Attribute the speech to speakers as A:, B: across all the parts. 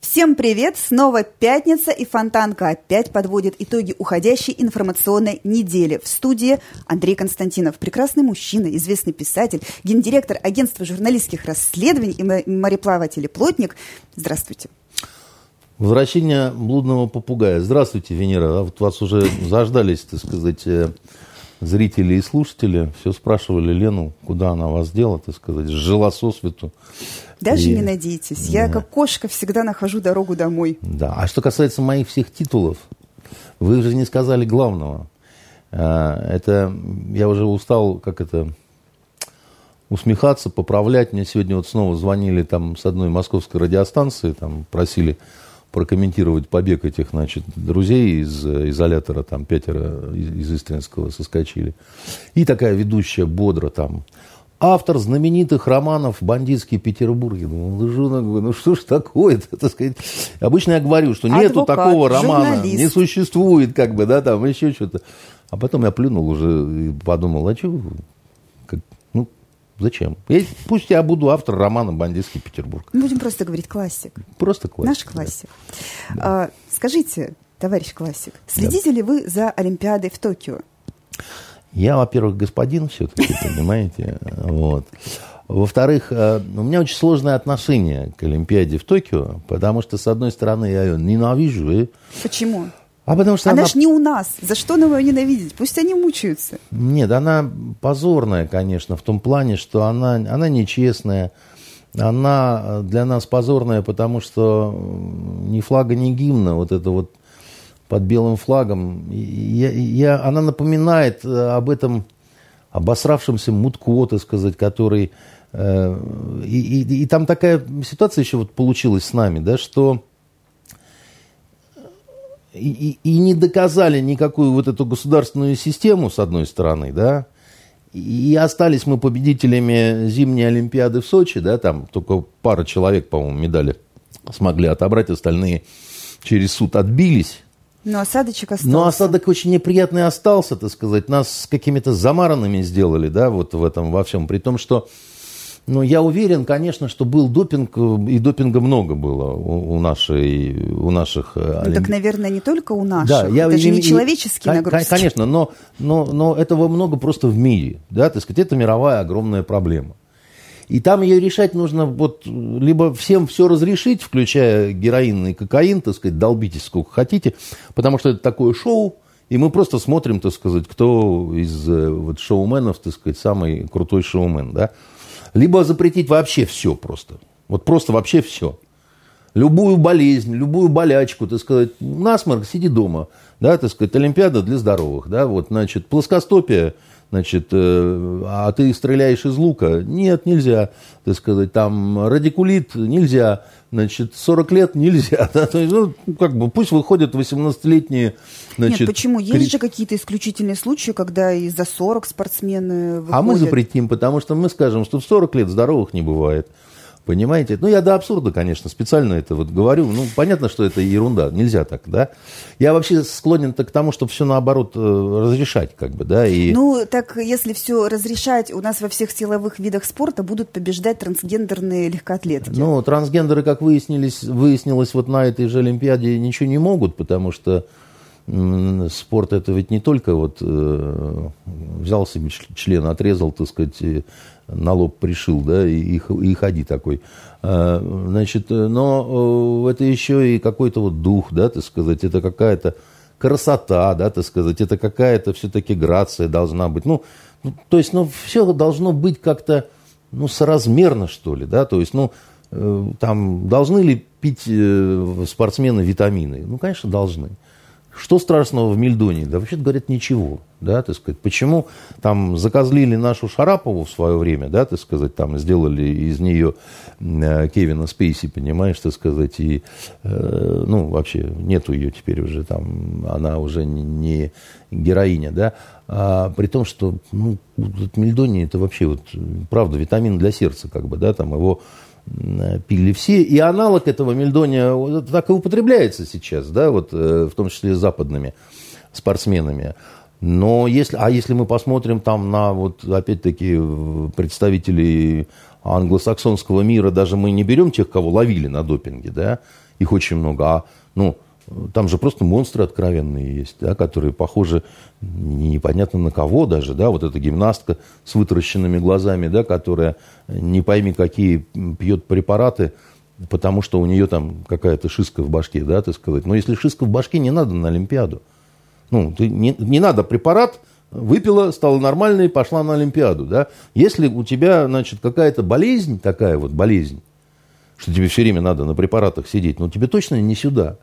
A: Всем привет! Снова пятница, и Фонтанка опять подводит итоги уходящей информационной недели. В студии Андрей Константинов, прекрасный мужчина, известный писатель, гендиректор агентства журналистских расследований и мореплаватель и плотник. Здравствуйте.
B: Возвращение блудного попугая. Здравствуйте, Венера. А вот вас уже заждались, так сказать, э, зрители и слушатели. Все спрашивали Лену, куда она вас дела, так сказать, жила со свету.
A: Даже и... не надейтесь. Я, как кошка, всегда нахожу дорогу домой.
B: Да. А что касается моих всех титулов, вы же не сказали главного. А, это я уже устал, как это, усмехаться, поправлять. Мне сегодня вот снова звонили там с одной московской радиостанции, там просили прокомментировать побег этих, значит, друзей из изолятора, там пятеро из Истринского соскочили. И такая ведущая бодро там автор знаменитых романов «Бандитский Петербург». Я думал, ну, жена, ну что ж такое-то, так сказать. Обычно я говорю, что нету Адвокат, такого романа, журналист. не существует, как бы, да, там еще что-то. А потом я плюнул уже и подумал, а что, как, зачем? Я, пусть я буду автор романа «Бандитский Петербург».
A: Будем просто говорить классик.
B: Просто классик.
A: Наш классик. Да. А, скажите, товарищ классик, следите да. ли вы за Олимпиадой в Токио?
B: Я, во-первых, господин все-таки, понимаете, вот. Во-вторых, э, у меня очень сложное отношение к Олимпиаде в Токио, потому что, с одной стороны, я ее ненавижу. И...
A: Почему?
B: А потому что
A: она, она ж не у нас. За что нам ее ненавидеть? Пусть они мучаются.
B: Нет, она позорная, конечно, в том плане, что она, она нечестная. Она для нас позорная, потому что ни флага, ни гимна, вот это вот под белым флагом. Я, я, она напоминает э, об этом обосравшемся Мутко, так сказать, который... Э, и, и, и там такая ситуация еще вот получилась с нами, да, что и, и, не доказали никакую вот эту государственную систему, с одной стороны, да, и остались мы победителями зимней Олимпиады в Сочи, да, там только пара человек, по-моему, медали смогли отобрать, остальные через суд отбились.
A: Но осадочек остался.
B: Но осадок очень неприятный остался, так сказать. Нас какими-то замаранными сделали, да, вот в этом во всем. При том, что, ну, я уверен, конечно, что был допинг, и допинга много было у, у, нашей, у наших...
A: Э, ну, так, наверное, не только у наших. Да, я, это же не человеческие нагрузки.
B: Конечно, но, но, но этого много просто в мире, да, так сказать. Это мировая огромная проблема. И там ее решать нужно вот либо всем все разрешить, включая героин и кокаин, так сказать, долбитесь сколько хотите, потому что это такое шоу, и мы просто смотрим, так сказать, кто из э, вот, шоуменов, так сказать, самый крутой шоумен, да. Либо запретить вообще все просто. Вот просто вообще все. Любую болезнь, любую болячку, так сказать, насморк, сиди дома, да, так сказать, Олимпиада для здоровых, да, вот, значит, плоскостопие – значит, э, а ты стреляешь из лука? Нет, нельзя, так сказать, там радикулит нельзя, значит, 40 лет нельзя. Да? То есть, ну, как бы, пусть выходят 18-летние, значит... Нет,
A: почему? Есть кри... же какие-то исключительные случаи, когда и за 40 спортсмены выходят.
B: А мы запретим, потому что мы скажем, что в 40 лет здоровых не бывает. Понимаете? Ну, я до абсурда, конечно, специально это вот говорю. Ну, понятно, что это ерунда. Нельзя так, да? Я вообще склонен к тому, чтобы все наоборот э, разрешать, как бы, да? И...
A: Ну, так если все разрешать, у нас во всех силовых видах спорта будут побеждать трансгендерные легкоатлеты.
B: Ну, трансгендеры, как выяснились, выяснилось вот на этой же Олимпиаде, ничего не могут, потому что спорт это ведь не только вот э, взял себе член, отрезал, так сказать, на лоб пришил, да, и, и ходи такой. А, значит, но э, это еще и какой-то вот дух, да, так сказать, это какая-то красота, да, так сказать, это какая-то все-таки грация должна быть. Ну, ну, то есть, ну, все должно быть как-то, ну, соразмерно, что ли, да, то есть, ну, э, там, должны ли пить э, спортсмены витамины? Ну, конечно, должны. Что страшного в Мельдоне? Да вообще-то говорят ничего, да, так сказать. Почему там закозлили нашу Шарапову в свое время, да, так сказать, там сделали из нее э, Кевина Спейси, понимаешь, так сказать, и, э, ну, вообще нету ее теперь уже там, она уже не героиня, да, а, при том, что, ну, вот Мельдони это вообще вот, правда, витамин для сердца, как бы, да, там его пили все. И аналог этого мельдония так и употребляется сейчас, да, вот, в том числе западными спортсменами. Но если, а если мы посмотрим там на, вот, опять-таки, представителей англосаксонского мира, даже мы не берем тех, кого ловили на допинге, да, их очень много, а, ну, там же просто монстры откровенные есть, да, которые похожи непонятно на кого даже, да, вот эта гимнастка с вытаращенными глазами, да, которая не пойми какие пьет препараты, потому что у нее там какая-то шишка в башке, да, так сказать. Но если шишка в башке, не надо на Олимпиаду. Ну, ты, не, не надо препарат, выпила, стала нормальной, пошла на Олимпиаду, да. Если у тебя, значит, какая-то болезнь, такая вот болезнь, что тебе все время надо на препаратах сидеть, ну, тебе точно не сюда.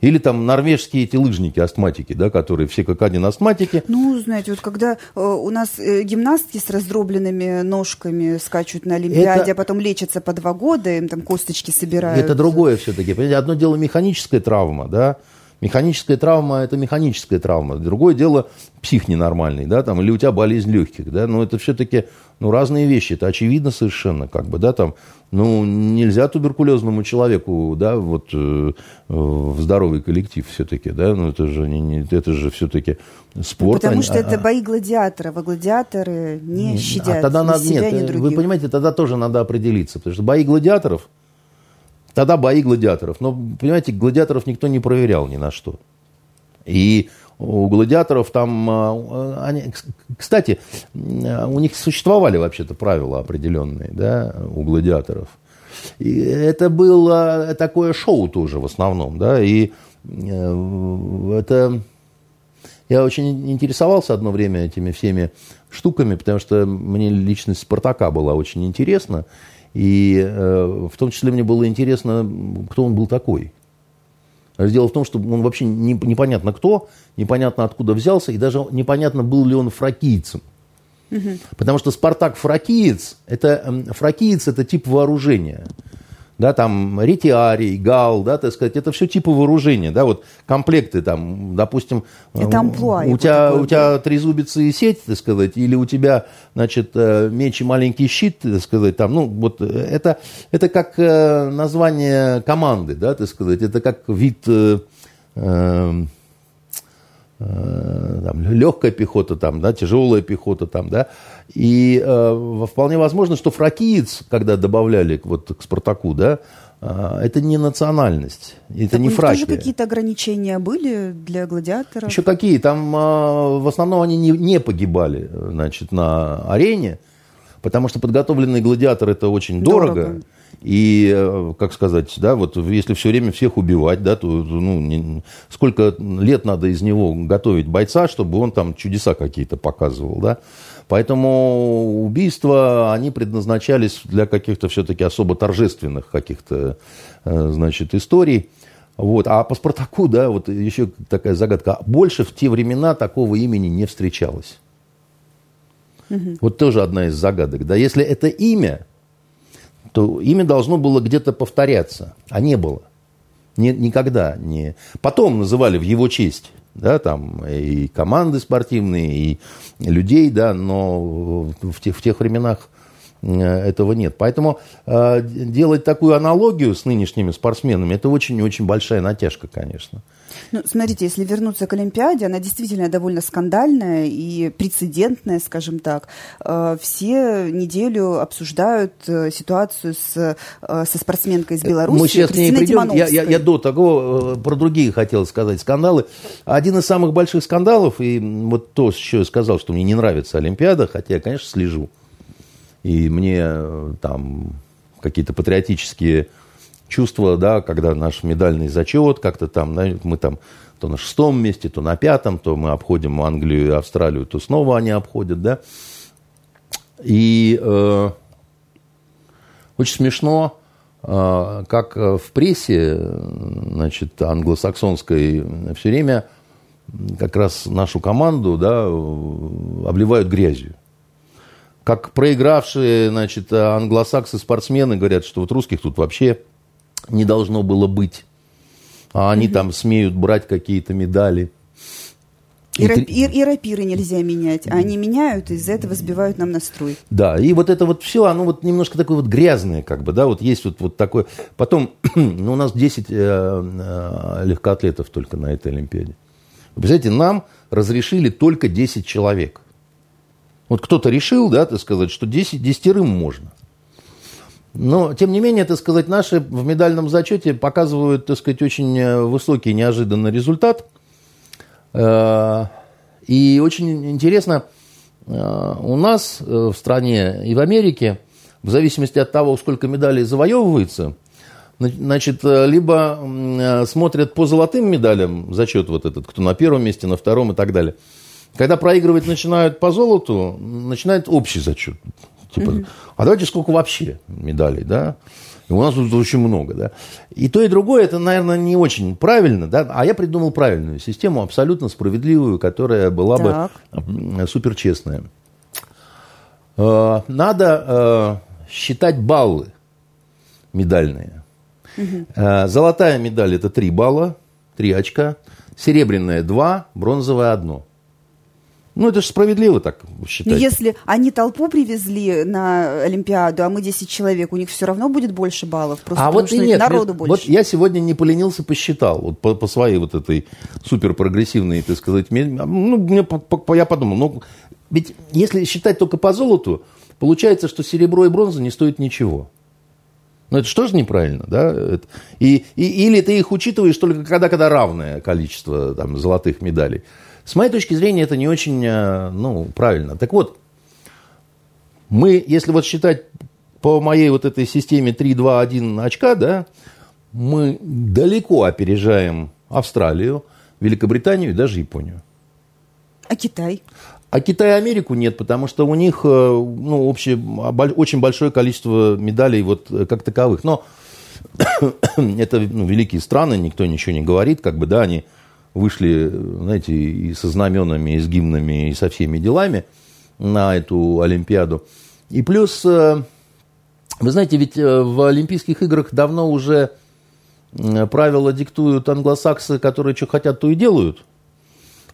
B: Или там норвежские эти лыжники, астматики, да, которые все как один астматики.
A: Ну, знаете, вот когда э, у нас э, гимнастки с раздробленными ножками скачут на Олимпиаде, это... а потом лечатся по два года, им там косточки собирают.
B: Это другое все-таки. Одно дело механическая травма, да, Механическая травма – это механическая травма. Другое дело псих ненормальный, да, там, или у тебя болезнь легких, да, но это все-таки ну, разные вещи, это очевидно совершенно, как бы, да, там, ну, нельзя туберкулезному человеку, да, вот, э, в здоровый коллектив все-таки, да, ну, это же, не, не, это же все-таки спорт.
A: Потому что а, это бои гладиаторов, а гладиаторы не, не щадят а
B: тогда
A: ни
B: надо,
A: себя,
B: нет,
A: ни других.
B: Вы понимаете, тогда тоже надо определиться, потому что бои гладиаторов – Тогда бои гладиаторов. Но, понимаете, гладиаторов никто не проверял ни на что. И у гладиаторов там... А, они, кстати, у них существовали вообще-то правила определенные, да, у гладиаторов. И это было такое шоу тоже в основном, да, и э, это... Я очень интересовался одно время этими всеми штуками, потому что мне личность Спартака была очень интересна. И э, в том числе мне было интересно, кто он был такой. Дело в том, что он вообще не, непонятно кто, непонятно откуда взялся, и даже непонятно, был ли он фракийцем. Угу. Потому что Спартак фракиец, это, фракиец это тип вооружения да, там, ретиарий, гал, да, так сказать, это все типы вооружения, да, вот комплекты там, допустим,
A: это амплуа,
B: у, тебя, у тебя трезубица и сеть, так сказать, или у тебя, значит, э, меч и маленький щит, так сказать, там, ну, вот это, это как э, название команды, да, так сказать, это как вид э, э, Э, там, легкая пехота, там, да, тяжелая пехота, там, да, и э, вполне возможно, что фракиец, когда добавляли вот к Спартаку, да, э, это не национальность, это так не фракия.
A: тоже какие-то ограничения были для гладиаторов?
B: Еще какие? Там э, в основном они не, не погибали, значит, на арене, потому что подготовленный гладиатор это очень дорого. дорого и, э, как сказать, да, вот если все время всех убивать, да, то ну, не, сколько лет надо из него готовить бойца, чтобы он там чудеса какие-то показывал, да. Поэтому убийства, они предназначались для каких-то все-таки особо торжественных каких-то, э, значит, историй. Вот. А по Спартаку, да, вот еще такая загадка. Больше в те времена такого имени не встречалось. Угу. Вот тоже одна из загадок. Да, если это имя, то имя должно было где-то повторяться, а не было. Ни, никогда не. Потом называли в его честь, да, там и команды спортивные, и людей, да, но в тех, в тех временах этого нет. Поэтому э, делать такую аналогию с нынешними спортсменами, это очень-очень большая натяжка, конечно.
A: Ну, смотрите, если вернуться к Олимпиаде, она действительно довольно скандальная и прецедентная, скажем так. Э, все неделю обсуждают э, ситуацию с, э, со спортсменкой из Беларуси.
B: Мы сейчас не придем. Я, я, я до того про другие хотел сказать скандалы. Один из самых больших скандалов, и вот то, что я сказал, что мне не нравится Олимпиада, хотя я, конечно, слежу. И мне там какие-то патриотические чувство, да, когда наш медальный зачет, как-то там, мы там то на шестом месте, то на пятом, то мы обходим Англию и Австралию, то снова они обходят, да. И э, очень смешно, э, как в прессе, значит, англосаксонской все время как раз нашу команду, да, обливают грязью как проигравшие, значит, англосаксы-спортсмены говорят, что вот русских тут вообще не должно было быть. А они mm-hmm. там смеют брать какие-то медали.
A: И, и, и, и рапиры нельзя менять, а они меняют, и из-за этого сбивают нам настрой.
B: Да, и вот это вот все, оно вот немножко такое вот грязное, как бы, да, вот есть вот, вот такое. Потом, ну, у нас 10 э, э, легкоатлетов только на этой Олимпиаде. Вы представляете, нам разрешили только 10 человек. Вот кто-то решил, да, так сказать, что 10, десятерым можно. Но, тем не менее, так сказать, наши в медальном зачете показывают, так сказать, очень э, высокий неожиданный результат. Э, и очень интересно, э, у нас в стране и в Америке, в зависимости от того, сколько медалей завоевывается, значит, либо смотрят по золотым медалям зачет вот этот, кто на первом месте, на втором и так далее. Когда проигрывать начинают по золоту, начинает общий зачет. Типа, угу. а давайте сколько вообще медалей, да? И у нас тут очень много, да. И то, и другое, это, наверное, не очень правильно, да. А я придумал правильную систему, абсолютно справедливую, которая была так. бы суперчестная. Э, надо э, считать баллы медальные. Угу. Золотая медаль – это 3 балла, 3 очка. Серебряная – 2, бронзовая – 1. Ну, это же справедливо так считать. Но
A: если они толпу привезли на Олимпиаду, а мы 10 человек, у них все равно будет больше баллов.
B: Просто а вот и нет, народу больше. Вот я сегодня не поленился, посчитал. Вот по, по своей вот этой суперпрогрессивной, так сказать, ну, мне, по, по, я подумал, ну, ведь если считать только по золоту, получается, что серебро и бронза не стоят ничего. Ну, это что же неправильно, да? И, и, или ты их учитываешь только когда, когда равное количество там, золотых медалей. С моей точки зрения, это не очень э, ну, правильно. Так вот, мы, если вот считать по моей вот этой системе 3, 2, 1 очка, да, мы далеко опережаем Австралию, Великобританию и даже Японию.
A: А Китай?
B: А Китай и Америку нет, потому что у них э, ну, общее, очень большое количество медалей вот э, как таковых. Но это ну, великие страны, никто ничего не говорит, как бы, да, они вышли, знаете, и со знаменами, и с гимнами, и со всеми делами на эту Олимпиаду. И плюс, э, вы знаете, ведь э, в Олимпийских играх давно уже правила диктуют англосаксы, которые что хотят, то и делают.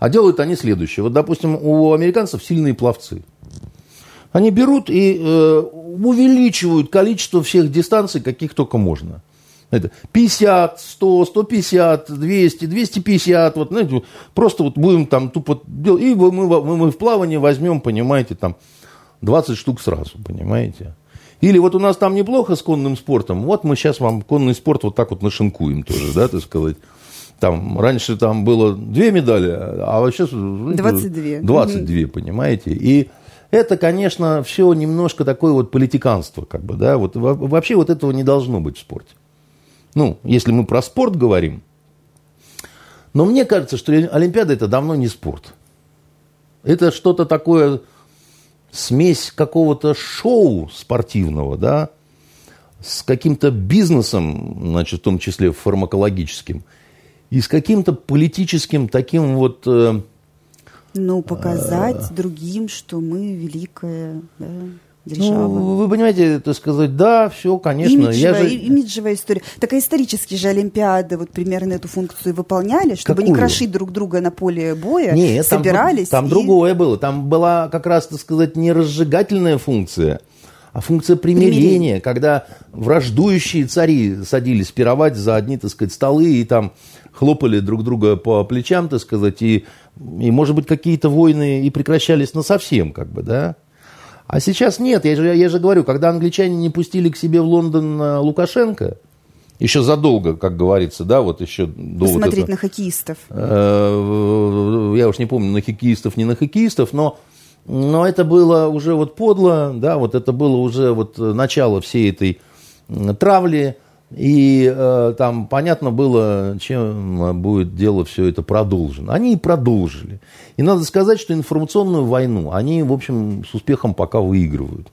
B: А делают они следующее. Вот, допустим, у американцев сильные пловцы. Они берут и э, увеличивают количество всех дистанций, каких только можно – это 50, 100, 150, 200, 250, вот, знаете, просто вот будем там тупо делать, и мы, мы, мы в плавании возьмем, понимаете, там 20 штук сразу, понимаете. Или вот у нас там неплохо с конным спортом, вот мы сейчас вам конный спорт вот так вот нашинкуем тоже, да, так сказать. Там, раньше там было две медали, а сейчас
A: 22.
B: 22, понимаете. И это, конечно, все немножко такое вот политиканство, как бы, да, вот вообще вот этого не должно быть в спорте. Ну, если мы про спорт говорим. Но мне кажется, что Олимпиада это давно не спорт. Это что-то такое, смесь какого-то шоу спортивного, да, с каким-то бизнесом, значит, в том числе фармакологическим, и с каким-то политическим таким вот... Э,
A: ну, показать другим, что мы великая.
B: Держава. Ну, вы понимаете, это сказать, да, все, конечно.
A: Имиджевая, я же... имиджевая история. Так а исторические же Олимпиады вот примерно эту функцию выполняли, чтобы Какую? не крошить друг друга на поле боя, Нет, собирались.
B: Там, там и... другое было. Там была как раз, так сказать, не разжигательная функция, а функция примирения, Примирение. когда враждующие цари садились пировать за одни, так сказать, столы и там хлопали друг друга по плечам, так сказать, и, и может быть, какие-то войны и прекращались на совсем, как бы, да. А сейчас нет. Я же, я же говорю, когда англичане не пустили к себе в Лондон э, Лукашенко, еще задолго, как говорится, да, вот еще
A: до Посмотреть вот это, на хоккеистов.
B: Э, я уж не помню, на хоккеистов, не на хоккеистов, но, но это было уже вот подло, да, вот это было уже вот начало всей этой травли. И э, там понятно было, чем будет дело все это продолжено. Они и продолжили. И надо сказать, что информационную войну они, в общем, с успехом пока выигрывают.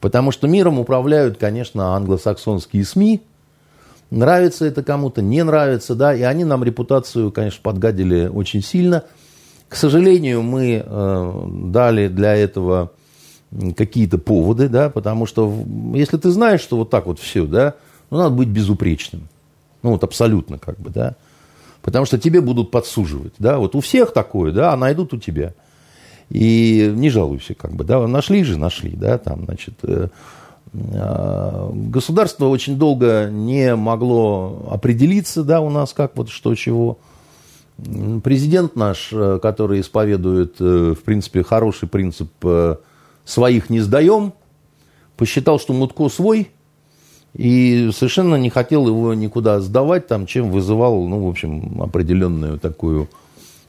B: Потому что миром управляют, конечно, англосаксонские СМИ. Нравится это кому-то, не нравится, да, и они нам репутацию, конечно, подгадили очень сильно. К сожалению, мы э, дали для этого какие-то поводы, да, потому что если ты знаешь, что вот так вот все, да, ну, надо быть безупречным. Ну, вот абсолютно как бы, да. Потому что тебе будут подсуживать, да, вот у всех такое, да, а найдут у тебя. И не жалуйся, как бы, да, нашли же, нашли, да, там, значит, э, э, государство очень долго не могло определиться, да, у нас как вот что чего. Президент наш, э, который исповедует, э, в принципе, хороший принцип «своих не сдаем», посчитал, что Мутко свой, и совершенно не хотел его никуда сдавать, там, чем вызывал, ну, в общем, определенную такую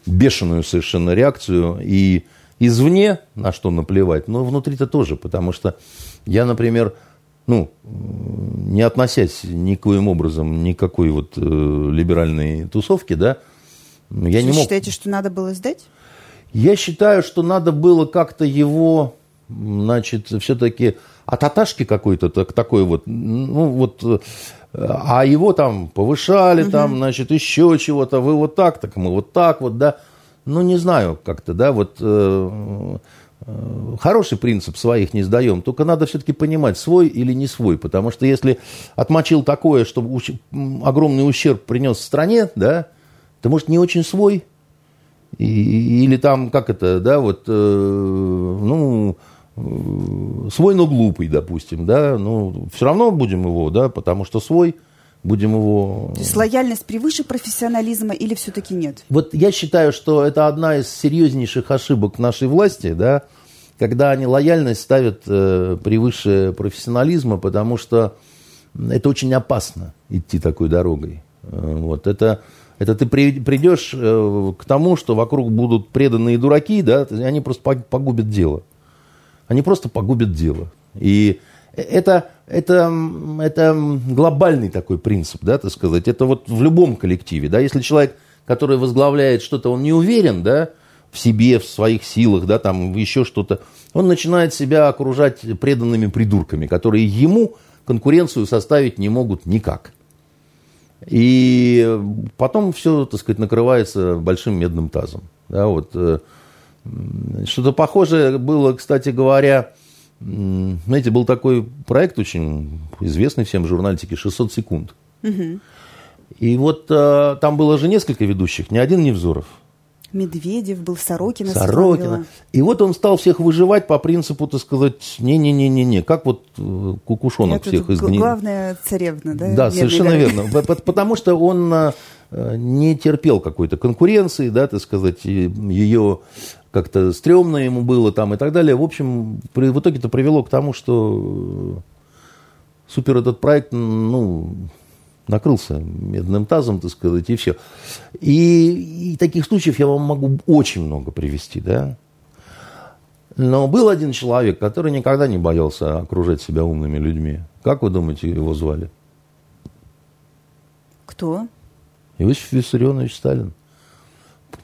B: бешеную совершенно реакцию. И извне на что наплевать, но внутри-то тоже, потому что я, например, ну, не относясь никоим образом никакой вот э, либеральной тусовки, да,
A: я Вы не мог... считаете, что надо было сдать?
B: Я считаю, что надо было как-то его, значит, все-таки от Аташки какой-то так, такой вот, ну вот, э, а его там повышали, угу. там, значит, еще чего-то, вы вот так, так мы вот так вот, да. Ну, не знаю как-то, да, вот э, э, хороший принцип своих не сдаем, только надо все-таки понимать, свой или не свой, потому что если отмочил такое, что уч- огромный ущерб принес стране, да, то, может, не очень свой, и, или там, как это, да, вот, э, ну, свой, но глупый, допустим, да, ну, все равно будем его, да, потому что свой, будем его...
A: То есть лояльность превыше профессионализма или все-таки нет?
B: Вот я считаю, что это одна из серьезнейших ошибок нашей власти, да, когда они лояльность ставят э, превыше профессионализма, потому что это очень опасно идти такой дорогой. Э, вот это, это ты при, придешь э, к тому, что вокруг будут преданные дураки, да, они просто погубят дело они просто погубят дело. И это, это, это глобальный такой принцип, да, так сказать. Это вот в любом коллективе, да, если человек, который возглавляет что-то, он не уверен, да, в себе, в своих силах, да, там еще что-то, он начинает себя окружать преданными придурками, которые ему конкуренцию составить не могут никак. И потом все, так сказать, накрывается большим медным тазом. Да, вот, э, что-то похожее было, кстати говоря, знаете, был такой проект очень известный всем журнальчике «600 секунд». Угу. И вот а, там было же несколько ведущих, ни один Невзоров.
A: Медведев был, Сорокина.
B: Сорокина. И вот он стал всех выживать по принципу, так сказать, не-не-не-не-не, как вот э, кукушонок Это всех изгнил.
A: Главная царевна, да?
B: Да, совершенно верно. Потому что он а, не терпел какой-то конкуренции, да, так сказать, ее как-то стрёмно ему было там и так далее. В общем, при, в итоге это привело к тому, что супер этот проект, ну, накрылся медным тазом, так сказать, и все. И, и таких случаев я вам могу очень много привести, да. Но был один человек, который никогда не боялся окружать себя умными людьми. Как вы думаете, его звали?
A: Кто?
B: Иосиф Виссарионович Сталин.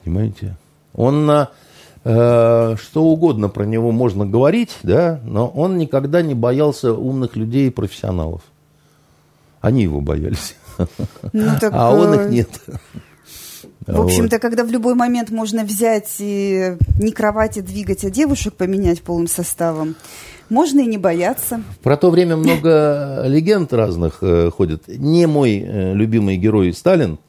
B: Понимаете? Он на Э, что угодно про него можно говорить, да, но он никогда не боялся умных людей и профессионалов. Они его боялись. Ну, так, а он их э, нет.
A: В общем-то, вот. когда в любой момент можно взять и не кровати двигать, а девушек поменять полным составом, можно и не бояться.
B: Про то время много легенд разных э, ходит. Не мой э, любимый герой Сталин,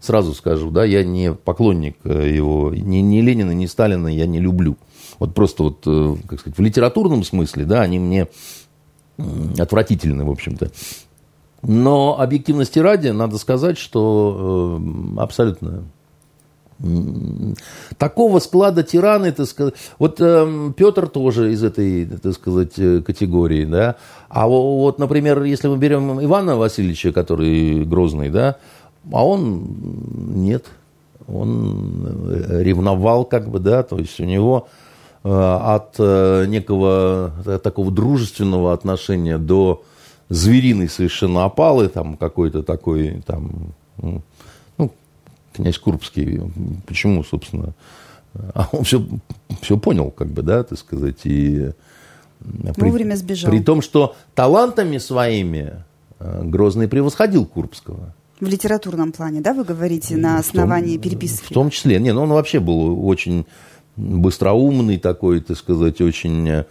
B: сразу скажу, да, я не поклонник э, его, ни, ни Ленина, ни Сталина я не люблю. Вот просто вот, э, как сказать, в литературном смысле, да, они мне отвратительны, в общем-то. Но объективности ради, надо сказать, что э, абсолютно такого склада тираны, так сказать, вот э, Петр тоже из этой, так сказать, категории, да, а вот, например, если мы берем Ивана Васильевича, который грозный, да, а он нет. Он ревновал, как бы, да, то есть у него э, от э, некого э, такого дружественного отношения до звериной совершенно опалы, там какой-то такой, там, ну, князь Курбский, почему, собственно, а он все, все понял, как бы, да, так сказать, и...
A: Вовремя сбежал.
B: При том, что талантами своими Грозный превосходил Курбского.
A: В литературном плане, да, вы говорите, на основании
B: том,
A: переписки?
B: В том числе. Не, ну он вообще был очень быстроумный такой, так сказать, очень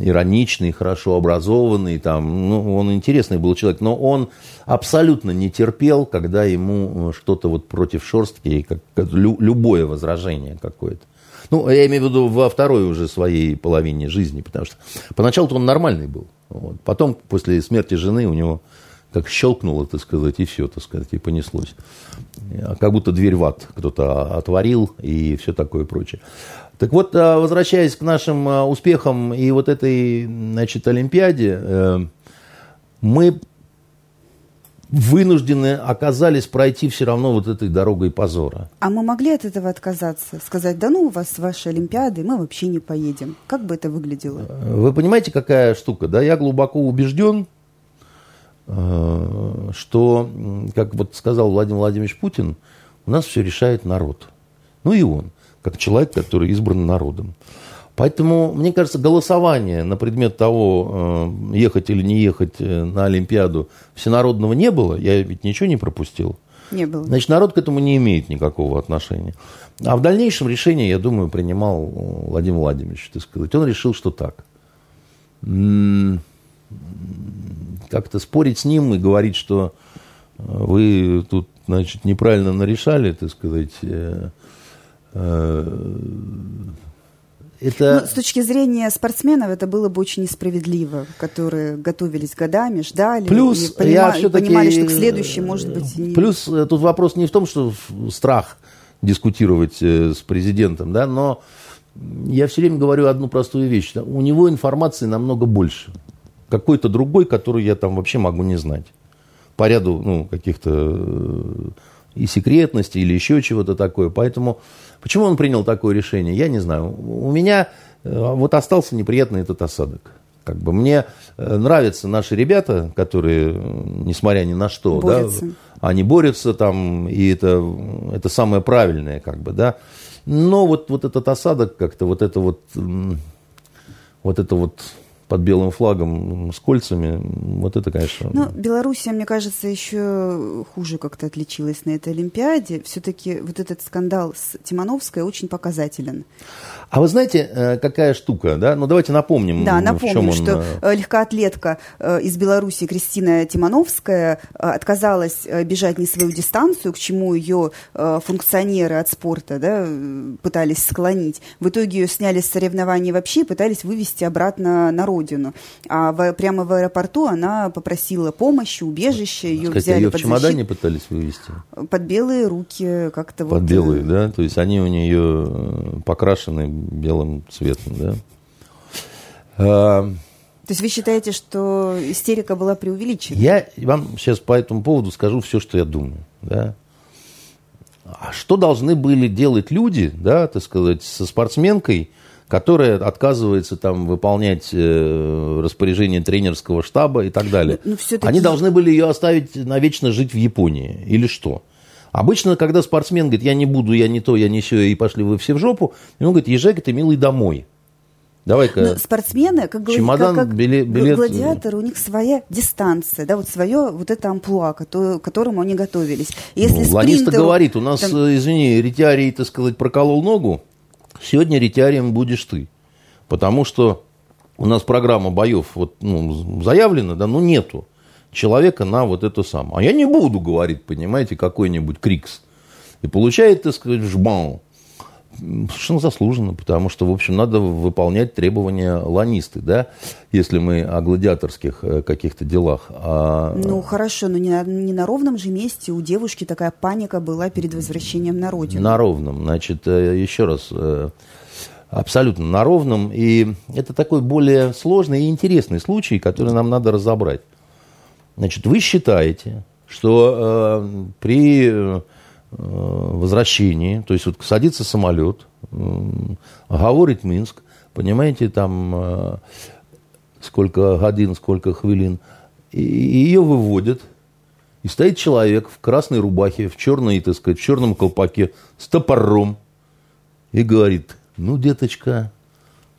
B: ироничный, хорошо образованный, там, ну, он интересный был человек, но он абсолютно не терпел, когда ему что-то вот против шерстки, как, как любое возражение какое-то. Ну, я имею в виду во второй уже своей половине жизни, потому что поначалу-то он нормальный был. Вот. Потом, после смерти жены, у него как щелкнуло, так сказать, и все, так сказать, и понеслось. Как будто дверь в ад кто-то отворил и все такое прочее. Так вот, а, возвращаясь к нашим а, успехам и вот этой, значит, Олимпиаде, э, мы вынуждены оказались пройти все равно вот этой дорогой позора.
A: А мы могли от этого отказаться? Сказать, да ну у вас ваши Олимпиады, мы вообще не поедем. Как бы это выглядело?
B: Вы понимаете, какая штука? Да, я глубоко убежден, что, как вот сказал Владимир Владимирович Путин, у нас все решает народ. Ну и он как человек, который избран народом. Поэтому, мне кажется, голосование на предмет того, э, ехать или не ехать э, на Олимпиаду всенародного не было. Я ведь ничего не пропустил.
A: Не было.
B: Значит, народ к этому не имеет никакого отношения. А в дальнейшем решение, я думаю, принимал Владимир Владимирович, так сказать. Он решил, что так. Как-то спорить с ним и говорить, что э, вы тут, значит, неправильно нарешали, так сказать,
A: Э, это... Ну, с точки зрения спортсменов это было бы очень несправедливо, которые готовились годами, ждали
B: плюс
A: и, понима... и понимали, что к следующему может быть...
B: И... Плюс э, тут вопрос не в том, что страх дискутировать э, с президентом, да, но я все время говорю одну простую вещь. У него информации намного больше. Какой-то другой, который я там вообще могу не знать. По ряду ну, каких-то и секретности или еще чего-то такое. Поэтому почему он принял такое решение, я не знаю. У меня э, вот остался неприятный этот осадок. Как бы мне э, нравятся наши ребята, которые, несмотря ни на что, борются. да, они борются там, и это, это самое правильное, как бы, да. Но вот, вот этот осадок как-то, вот это вот, вот это вот под белым флагом с кольцами, вот это, конечно...
A: Ну, Белоруссия, мне кажется, еще хуже как-то отличилась на этой Олимпиаде. Все-таки вот этот скандал с Тимановской очень показателен.
B: А вы знаете, э, какая штука, да? Ну, давайте напомним.
A: Да, напомним, что он... Э, легкоатлетка э, из Беларуси Кристина Тимановская отказалась бежать не свою дистанцию, к чему ее функционеры от спорта да, пытались склонить. В итоге ее сняли с соревнований вообще и пытались вывести обратно на родину. А в, прямо в аэропорту она попросила помощи, убежища, ее
B: Сказать, взяли ее под в чемодане защиту. пытались вывести?
A: Под белые руки как-то
B: вот. Под белые, да? То есть они у нее покрашены белым цветом, да?
A: А, то есть вы считаете, что истерика была преувеличена?
B: Я вам сейчас по этому поводу скажу все, что я думаю. Да? А что должны были делать люди, да, так сказать, со спортсменкой, которая отказывается там выполнять э, распоряжение тренерского штаба и так далее? Но, ну, но Они должны были ее оставить навечно жить в Японии или что? Обычно, когда спортсмен говорит, я не буду, я не то, я не все, и пошли вы все в жопу, он говорит, езжай, ты милый, домой. Давай-ка.
A: Но спортсмены, как,
B: чемодан,
A: как, как
B: билет, билет.
A: гладиаторы, у них своя дистанция, да, вот свое вот это амплуа, к которому они готовились. Если
B: ну, Ланиста говорит, у нас, там... Э, извини, ретиарий, так сказать, проколол ногу, сегодня ретиарием будешь ты. Потому что у нас программа боев вот, ну, заявлена, да, но нету человека на вот это самое. А я не буду говорить, понимаете, какой-нибудь крикс. И получает, так сказать, жбан. Совершенно заслуженно, потому что, в общем, надо выполнять требования ланисты, да, если мы о гладиаторских э, каких-то делах. А...
A: Ну, хорошо, но не на, не на ровном же месте у девушки такая паника была перед возвращением на родину.
B: На ровном. Значит, э, еще раз, э, абсолютно на ровном. И это такой более сложный и интересный случай, который нам надо разобрать. Значит, вы считаете, что э, при возвращении, то есть вот садится самолет, э, говорит Минск, понимаете, там э, сколько годин, сколько хвилин, и ее выводят, и стоит человек в красной рубахе, в черной, так сказать, в черном колпаке, с топором, и говорит, ну, деточка,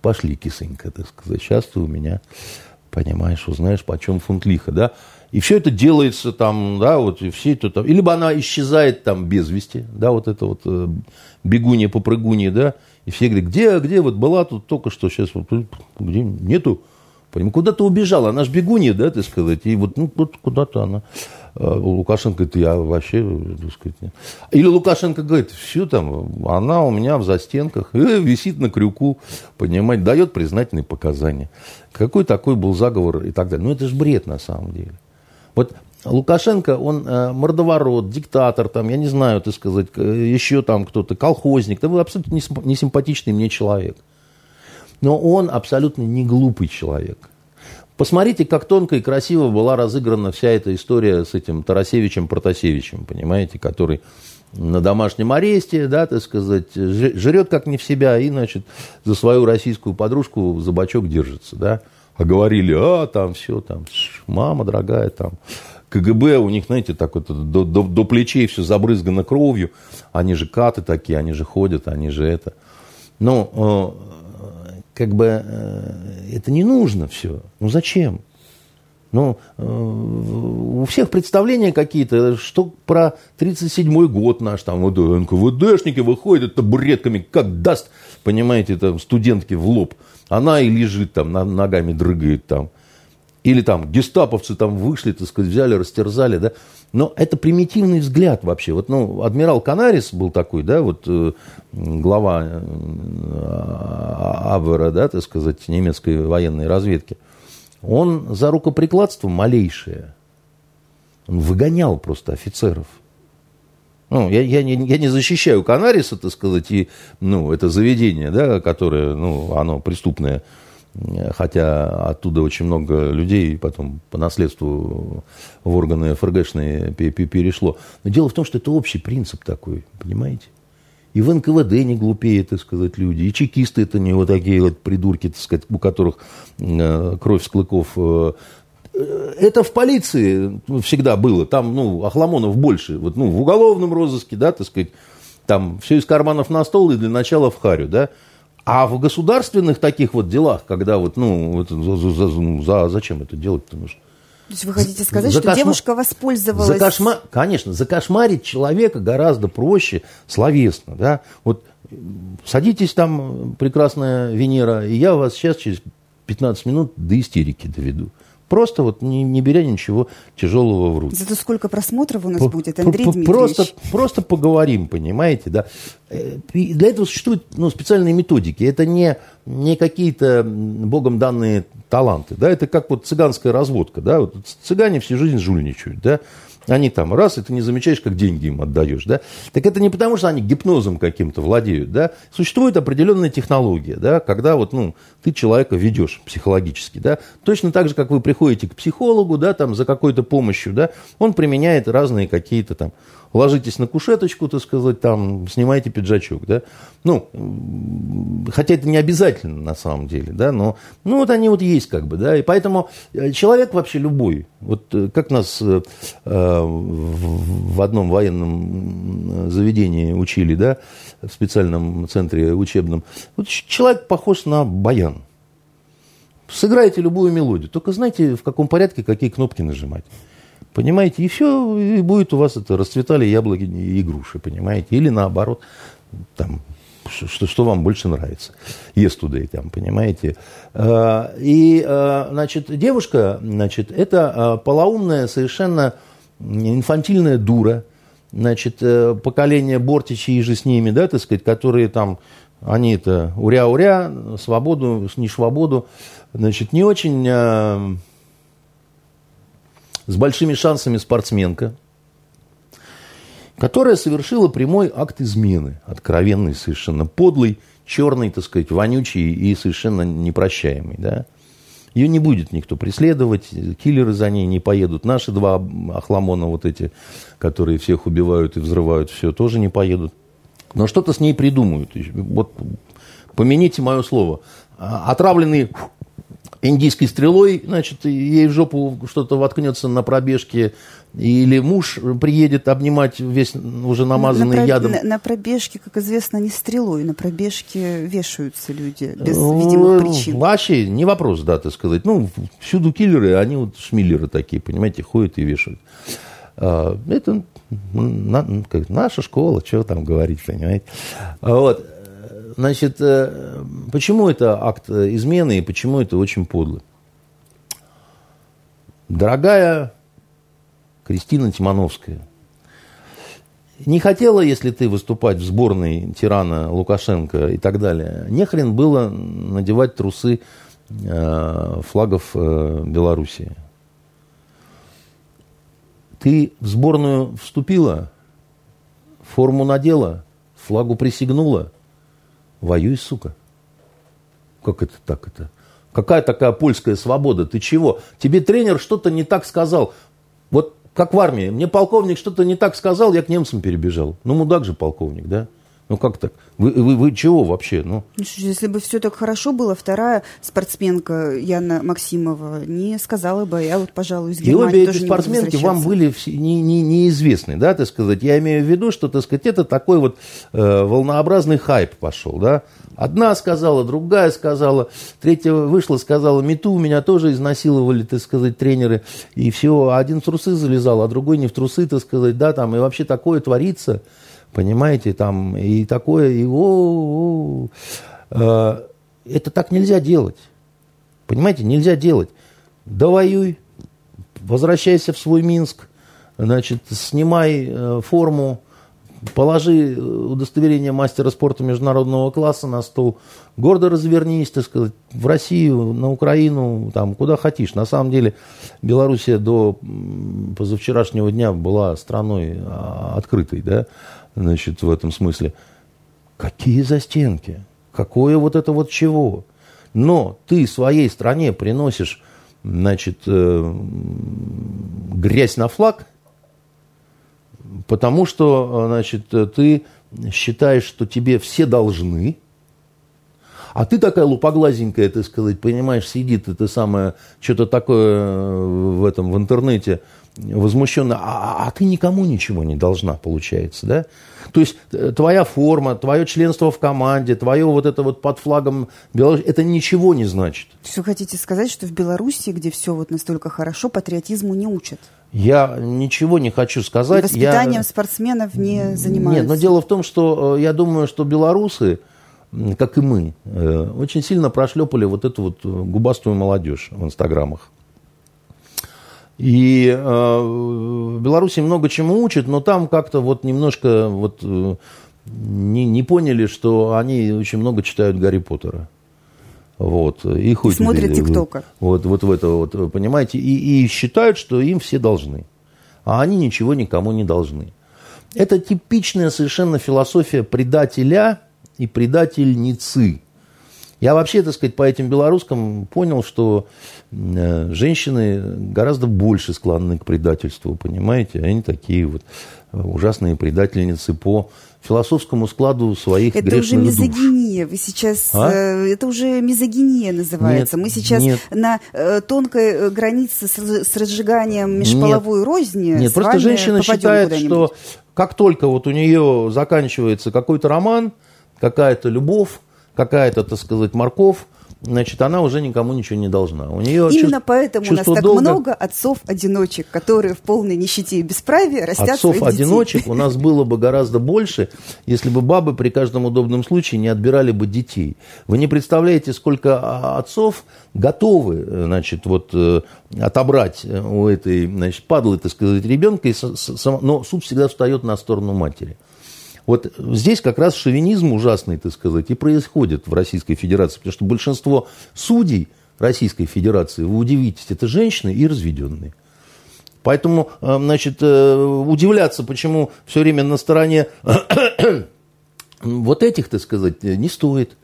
B: пошли, кисонька, так сказать, сейчас ты у меня, понимаешь, узнаешь, почем фунт лиха, да? И все это делается там, да, вот, и все это там. И либо она исчезает там без вести, да, вот это вот э, бегунья, попрыгунья, да, и все говорят, где, где, вот была тут только что, сейчас вот, где, нету. Куда-то убежала, она же бегунья, да, так сказать, и вот, ну, вот куда-то она. Э, Лукашенко говорит, я вообще, так сказать, нет. Или Лукашенко говорит, все там, она у меня в застенках, э, висит на крюку, понимаете, дает признательные показания. Какой такой был заговор и так далее. Ну, это же бред на самом деле. Вот Лукашенко, он э, мордоворот, диктатор, там, я не знаю, так сказать, еще там кто-то, колхозник, да абсолютно не симпатичный мне человек. Но он абсолютно не глупый человек. Посмотрите, как тонко и красиво была разыграна вся эта история с этим Тарасевичем Протасевичем, понимаете, который на домашнем аресте, да, так сказать, жрет как не в себя и, значит, за свою российскую подружку за бочок держится, да. А говорили, а, там все, там, мама дорогая, там, КГБ, у них, знаете, так вот до, до, до плечей все забрызгано кровью, они же каты такие, они же ходят, они же это. Но как бы э, это не нужно все. Ну зачем? Ну, э, у всех представления какие-то, что про 37-й год наш, там, вот НКВДшники выходят табуретками, как даст, понимаете, там, студентки в лоб. Она и лежит там, ногами дрыгает там. Или там гестаповцы там вышли, так сказать, взяли, растерзали, да. Но это примитивный взгляд вообще. Вот, ну, адмирал Канарис был такой, да, вот э, глава э, Абвера, да, так сказать, немецкой военной разведки. Он за рукоприкладство малейшее. Он выгонял просто офицеров. Ну, я, я, не, я не защищаю Канариса, так сказать, и, ну, это заведение, да, которое, ну, оно преступное хотя оттуда очень много людей потом по наследству в органы ФРГшные перешло. Но дело в том, что это общий принцип такой, понимаете? И в НКВД не глупее, так сказать, люди, и чекисты это не вот такие вот придурки, так сказать, у которых э, кровь с клыков. Э, это в полиции всегда было, там, ну, охламонов больше, вот, ну, в уголовном розыске, да, так сказать, там все из карманов на стол и для начала в харю, да, а в государственных таких вот делах, когда вот, ну, это, за, за, за, за, зачем это делать-то нужно?
A: То есть вы хотите сказать, за что кошма... девушка воспользовалась... За
B: кошма... Конечно, закошмарить человека гораздо проще словесно. Да? Вот садитесь там, прекрасная Венера, и я вас сейчас через 15 минут до истерики доведу. Просто вот не, не беря ничего тяжелого в руки.
A: Зато сколько просмотров у нас П- будет, Андрей Дмитриевич.
B: Просто, просто поговорим, понимаете, да. Э, и для этого существуют ну, специальные методики. Это не, не какие-то богом данные таланты, да, это как вот цыганская разводка, да, вот цыгане всю жизнь жульничают, да, они там раз, и ты не замечаешь, как деньги им отдаешь, да. Так это не потому, что они гипнозом каким-то владеют, да. Существует определенная технология, да, когда вот, ну, ты человека ведешь психологически, да. Точно так же, как вы приходите к психологу, да, там, за какой-то помощью, да, он применяет разные какие-то там ложитесь на кушеточку, так сказать, там, снимайте пиджачок, да. Ну, хотя это не обязательно на самом деле, да, но, ну, вот они вот есть как бы, да, и поэтому э, человек вообще любой, вот э, как нас э, в одном военном заведении учили, да, в специальном центре учебном, вот человек похож на баян. Сыграйте любую мелодию, только знаете, в каком порядке какие кнопки нажимать. Понимаете, и все, и будет у вас это, расцветали яблоки и груши, понимаете, или наоборот, там, что, что вам больше нравится. Yesterday, там, понимаете. А, и, а, значит, девушка, значит, это а, полоумная, совершенно инфантильная дура, значит, э, поколение Бортичи и же с ними, да, так сказать, которые там, они это уря-уря, свободу, не свободу, значит, не очень с большими шансами спортсменка, которая совершила прямой акт измены, откровенный, совершенно подлый, черный, так сказать, вонючий и совершенно непрощаемый, да. Ее не будет никто преследовать, киллеры за ней не поедут. Наши два охламона вот эти, которые всех убивают и взрывают, все, тоже не поедут. Но что-то с ней придумают. Вот помяните мое слово. Отравленный индийской стрелой, значит, ей в жопу что-то воткнется на пробежке, или муж приедет обнимать весь уже намазанный
A: на,
B: ядом.
A: На, на пробежке, как известно, не стрелой, на пробежке вешаются люди без видимых причин.
B: Вообще не вопрос, да, так сказать. Ну, всюду киллеры, они вот шмиллеры такие, понимаете, ходят и вешают. А, это наша школа, что там говорить, понимаете. Вот. Значит, э, почему это акт измены и почему это очень подло? Дорогая Кристина Тимановская, не хотела, если ты выступать в сборной тирана Лукашенко и так далее, не хрен было надевать трусы э, флагов э, Белоруссии. Ты в сборную вступила, форму надела, флагу присягнула, Воюй, сука. Как это так это? Какая такая польская свобода? Ты чего? Тебе тренер что-то не так сказал. Вот как в армии. Мне полковник что-то не так сказал, я к немцам перебежал. Ну, мудак же полковник, да? Ну как так? Вы, вы, вы чего вообще? Ну?
A: ну если бы все так хорошо было, вторая спортсменка Яна Максимова не сказала бы, я вот, пожалуй, из Германии
B: И обе эти спортсменки вам были не, не, неизвестны, да, так сказать. Я имею в виду, что, так сказать, это такой вот э, волнообразный хайп пошел, да. Одна сказала, другая сказала, третья вышла, сказала, мету меня тоже изнасиловали, так сказать, тренеры, и все, один в трусы залезал, а другой не в трусы, так сказать, да, там, и вообще такое творится. Понимаете, там и такое, и о, -о, -о. Это так нельзя делать. Понимаете, нельзя делать. Довоюй, возвращайся в свой Минск, значит, снимай э, форму, положи удостоверение мастера спорта международного класса на стол, гордо развернись, так сказать, в Россию, на Украину, там, куда хотишь. На самом деле, Белоруссия до позавчерашнего дня была страной а, открытой, да, значит, в этом смысле. Какие застенки? Какое вот это вот чего? Но ты своей стране приносишь, значит, э, грязь на флаг, потому что, значит, ты считаешь, что тебе все должны, а ты такая лупоглазенькая, так сказать, понимаешь, сидит это самое, что-то такое в этом, в интернете, возмущенно, а, а ты никому ничего не должна, получается, да? То есть э, твоя форма, твое членство в команде, твое вот это вот под флагом Беларуси, это ничего не значит.
A: Все хотите сказать, что в Беларуси, где все вот настолько хорошо, патриотизму не учат?
B: Я ничего не хочу сказать. И
A: воспитанием я... спортсменов не занимаются?
B: Нет, но дело в том, что э, я думаю, что белорусы, как и мы, э, очень сильно прошлепали вот эту вот губастую молодежь в инстаграмах. И э, в Беларуси много чему учат, но там как-то вот немножко вот э, не, не поняли, что они очень много читают Гарри Поттера. Вот, и хоть
A: Смотрят ТикТока.
B: Вот, вот в это вот, понимаете, и, и считают, что им все должны. А они ничего никому не должны. Это типичная совершенно философия предателя и предательницы. Я вообще, так сказать, по этим белорусским понял, что э, женщины гораздо больше склонны к предательству, понимаете? Они такие вот э, ужасные предательницы по философскому складу своих
A: это
B: грешных
A: уже мизогиния. Вы сейчас а? э, это уже мизогиния называется. Нет, Мы сейчас нет. на э, тонкой э, границе с, с разжиганием межполовой нет. розни.
B: Нет, просто женщина считает, что как только вот у нее заканчивается какой-то роман, какая-то любовь, какая-то, так сказать, морков, значит, она уже никому ничего не должна. У нее
A: Именно чувств, поэтому у нас так долга... много отцов-одиночек, которые в полной нищете и бесправии растят
B: Отцов-одиночек у нас было бы гораздо больше, если бы бабы при каждом удобном случае не отбирали бы детей. Вы не представляете, сколько а, отцов готовы, значит, вот э, отобрать у этой, значит, падлы, так сказать, ребенка, но суд всегда встает на сторону матери. Вот здесь как раз шовинизм ужасный, так сказать, и происходит в Российской Федерации, потому что большинство судей Российской Федерации, вы удивитесь, это женщины и разведенные. Поэтому, э, значит, э, удивляться, почему все время на стороне вот этих, так сказать, не стоит.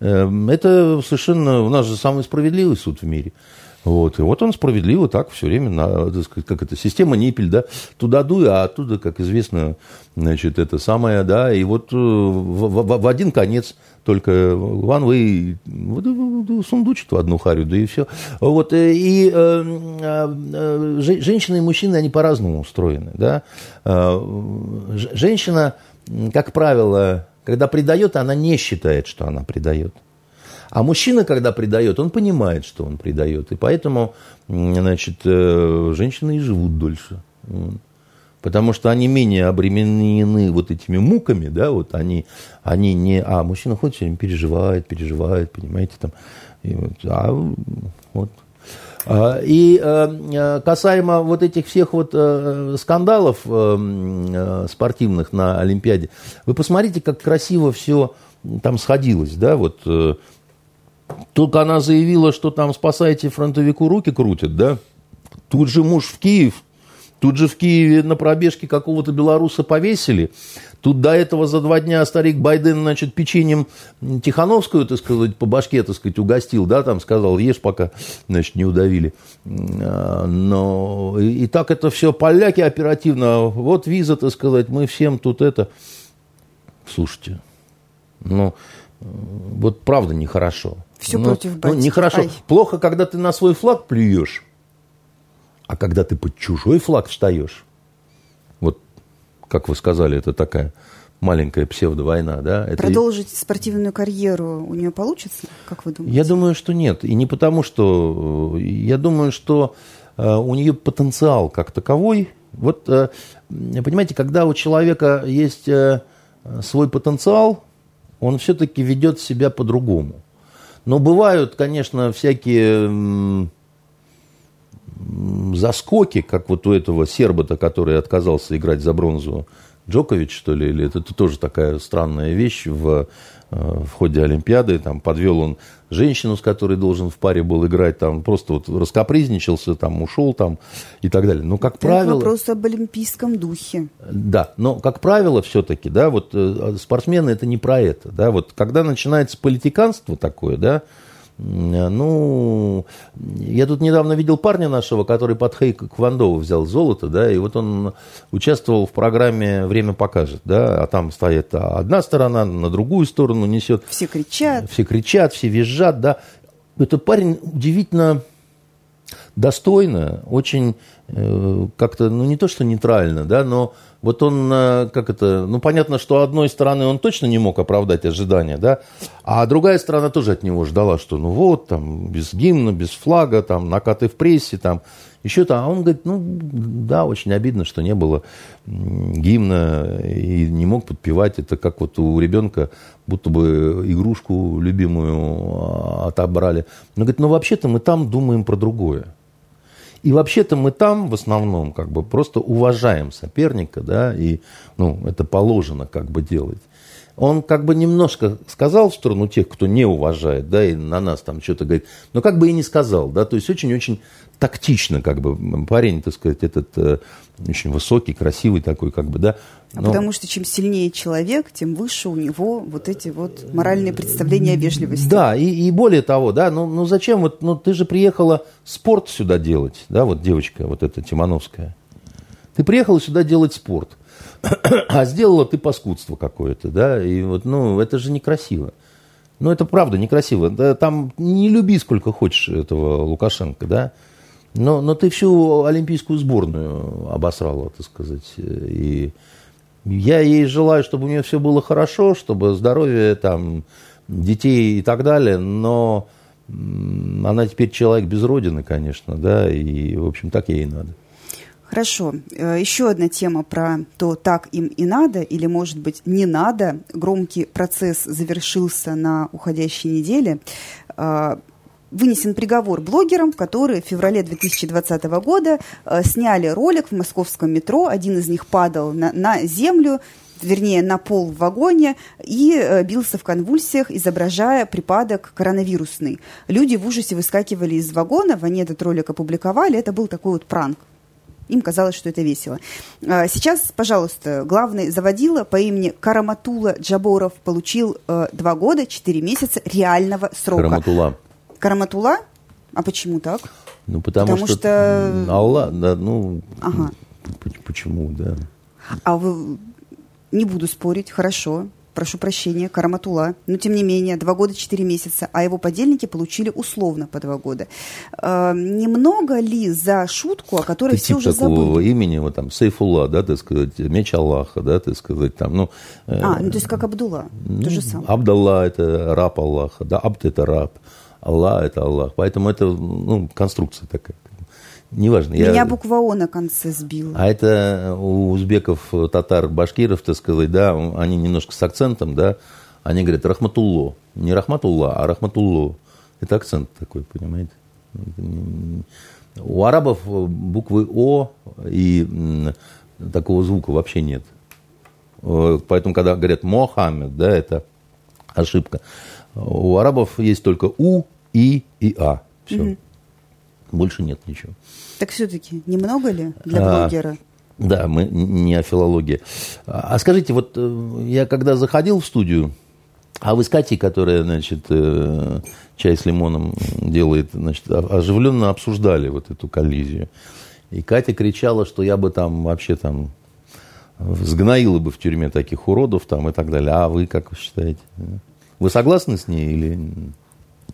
B: Э, это совершенно, у нас же самый справедливый суд в мире. Вот. И вот он справедливо так все время, на, так сказать, как это, система Ниппель, да, туда дуй, а оттуда, как известно, значит, это самое, да, и вот э, в, в, в один конец только ван вы сундучит в одну харю, да и все. Вот, э, и э, э, женщины и мужчины, они по-разному устроены, да. Э, женщина, как правило, когда предает, она не считает, что она предает. А мужчина, когда предает, он понимает, что он предает. И поэтому, значит, э, женщины и живут дольше. Потому что они менее обременены вот этими муками, да, вот они, они не... А мужчина ходит все время, переживает, переживает, понимаете, там. И вот, а вот а, и э, касаемо вот этих всех вот э, скандалов спортивных на Олимпиаде, вы посмотрите, как красиво все там сходилось, да, вот только она заявила, что там спасайте фронтовику руки крутят, да? Тут же муж в Киев, тут же в Киеве на пробежке какого-то белоруса повесили. Тут до этого за два дня старик Байден, значит, печеньем Тихановскую, так сказать, по башке, так сказать, угостил, да, там сказал, ешь, пока, значит, не удавили. А, но и, так это все поляки оперативно. Вот виза, так сказать, мы всем тут это... Слушайте, ну, вот правда нехорошо.
A: Все ну, против батьки.
B: Ну, нехорошо. Ай. Плохо, когда ты на свой флаг плюешь, а когда ты под чужой флаг встаешь, вот, как вы сказали, это такая маленькая псевдовойна, да? Это...
A: Продолжить спортивную карьеру у нее получится, как вы думаете?
B: Я думаю, что нет. И не потому, что... Я думаю, что э, у нее потенциал как таковой. Вот, э, понимаете, когда у человека есть э, свой потенциал, он все-таки ведет себя по-другому. Но бывают, конечно, всякие заскоки, как вот у этого сербата, который отказался играть за бронзу, Джокович, что ли, или это, это тоже такая странная вещь в в ходе Олимпиады, там подвел он женщину, с которой должен в паре был играть, там просто вот раскопризничался, там ушел там и так далее. Но как это правило...
A: вопрос об олимпийском духе.
B: Да, но как правило все-таки, да, вот э, спортсмены это не про это, да, вот когда начинается политиканство такое, да, ну, я тут недавно видел парня нашего, который под Хейк Квандова взял золото, да, и вот он участвовал в программе «Время покажет», да, а там стоит одна сторона, на другую сторону несет.
A: Все кричат.
B: Все кричат, все визжат, да. Этот парень удивительно достойно, очень э, как-то, ну, не то что нейтрально, да, но вот он, э, как это, ну, понятно, что одной стороны он точно не мог оправдать ожидания, да, а другая сторона тоже от него ждала, что ну вот, там, без гимна, без флага, там, накаты в прессе, там, еще там, а он говорит, ну, да, очень обидно, что не было гимна и не мог подпевать. Это как вот у ребенка будто бы игрушку любимую а, отобрали. Но говорит, ну, вообще-то мы там думаем про другое. И вообще-то мы там в основном как бы просто уважаем соперника, да, и ну, это положено как бы делать. Он как бы немножко сказал в сторону тех, кто не уважает, да, и на нас там что-то говорит, но как бы и не сказал, да, то есть очень-очень тактично, как бы, парень, так сказать, этот э, очень высокий, красивый такой, как бы, да.
A: А но... А потому что чем сильнее человек, тем выше у него вот эти вот моральные представления о вежливости.
B: Да, и, и более того, да, ну, ну зачем, вот, ну ты же приехала спорт сюда делать, да, вот девочка, вот эта Тимановская. Ты приехала сюда делать спорт, а сделала ты паскудство какое-то, да, и вот, ну, это же некрасиво. Ну, это правда некрасиво. Да, там не люби сколько хочешь этого Лукашенко, да, но, но ты всю олимпийскую сборную обосрала, так сказать, и я ей желаю, чтобы у нее все было хорошо, чтобы здоровье там, детей и так далее, но она теперь человек без родины, конечно, да, и, в общем, так ей и надо.
A: Хорошо. Э, еще одна тема про то, так им и надо, или, может быть, не надо. Громкий процесс завершился на уходящей неделе. Э, вынесен приговор блогерам, которые в феврале 2020 года э, сняли ролик в московском метро. Один из них падал на, на землю, вернее, на пол в вагоне и бился в конвульсиях, изображая припадок коронавирусный. Люди в ужасе выскакивали из вагона, они этот ролик опубликовали, это был такой вот пранк. Им казалось, что это весело. А, сейчас, пожалуйста, главный заводила по имени Караматула Джаборов получил э, два года, четыре месяца реального срока.
B: Караматула.
A: Караматула? А почему так?
B: Ну, потому,
A: Потому
B: что,
A: что-
B: Аллах, да, ну,
A: Ага.
B: почему, да.
A: А вы... Не буду спорить, хорошо. Прошу прощения, Караматула. Но, тем не менее, два года, четыре месяца, а его подельники получили условно по два года. Э, немного ли за шутку, о которой
B: Ты
A: все
B: тип
A: уже
B: такого
A: забыли?
B: имени, вот там, Сейфулла, да, так сказать, меч Аллаха, да, так сказать, там, ну... э,
A: А, ну то есть как Абдулла, то же самое.
B: Абдалла – это раб Аллаха, да, Абд – это раб, Аллах – это Аллах. Поэтому это, ну, конструкция такая. Неважно. я-
A: Меня буква О на конце сбила.
B: А это у узбеков, татар, башкиров, так сказать, да, они немножко с акцентом, да, они говорят рахматулло. Не рахматулла, а рахматулло. Это акцент такой, понимаете? Не- У арабов буквы О и такого звука вообще нет. Э, Поэтому, когда говорят Мохаммед, да, это ошибка. У арабов есть только У, И и А. Все. Больше нет ничего.
A: Так все-таки немного ли для
B: А,
A: блогера?
B: Да, мы не о филологии. А а скажите, вот э, я когда заходил в студию, а вы с Катей, которая, значит, э, чай с лимоном делает, значит, оживленно обсуждали вот эту коллизию. И Катя кричала, что я бы там вообще там сгноила бы в тюрьме таких уродов там и так далее. А вы как вы считаете? Вы согласны с ней или...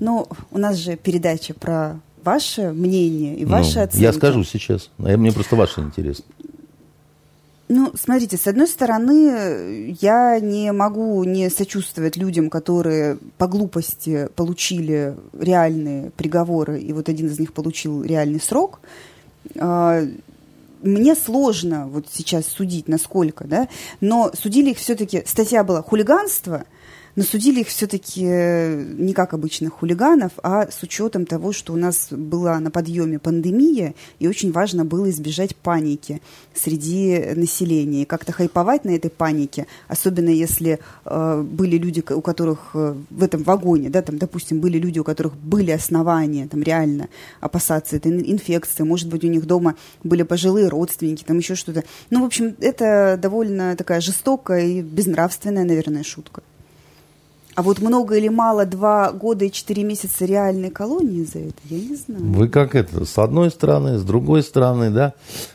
A: Ну, у нас же передача про ваше мнение и
B: Ну,
A: ваши оценки.
B: я скажу сейчас. А Мне просто ваше интересно.
A: Ну, смотрите, с одной стороны, я не могу не сочувствовать людям, которые по глупости получили реальные приговоры, и вот один из них получил реальный срок. А, Мне сложно вот сейчас судить, насколько, да, но судили их все-таки, статья была «хулиганство», но судили их все-таки не как обычных хулиганов, а с учетом того, что у нас была на подъеме пандемия, и очень важно было избежать паники среди населения. Как-то хайповать на этой панике, особенно если э, были люди, у которых э, в этом вагоне, да, там, допустим, были люди, у которых были основания там реально опасаться этой ин- инфекции, может быть, у них дома были пожилые родственники, там еще что-то. Ну, в общем, это довольно такая жестокая и безнравственная, наверное, шутка. А вот много или мало два года и четыре месяца реальной колонии за это, я не знаю.
B: Вы как это, с одной стороны, с другой стороны, да?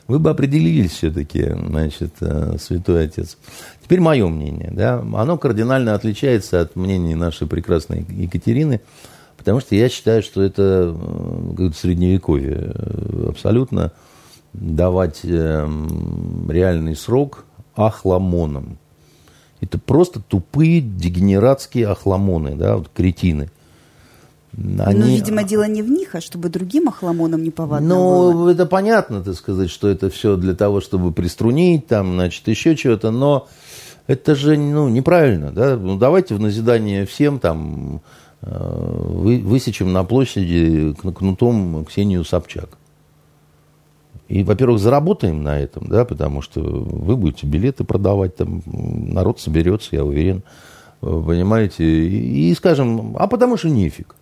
B: Вы бы определились все-таки, значит, э, святой отец. Теперь мое мнение, да? Оно кардинально отличается от мнения нашей прекрасной Екатерины, потому что я считаю, что это какое-то средневековье. Э, Абсолютно давать э, м, реальный срок ахламонам. Это просто тупые дегенератские ахламоны, да, вот кретины.
A: Но, видимо, дело не в них, а чтобы другим охламонам неповадно
B: ну,
A: было.
B: это понятно, так сказать, что это все для того, чтобы приструнить, там, значит, еще чего-то, но это же, ну, неправильно, да? Ну, давайте в назидание всем, там, э, вы, высечем на площади кн- кнутом Ксению Собчак. И, во-первых, заработаем на этом, да, потому что вы будете билеты продавать, там, народ соберется, я уверен, понимаете, и, и скажем, а потому что нефиг.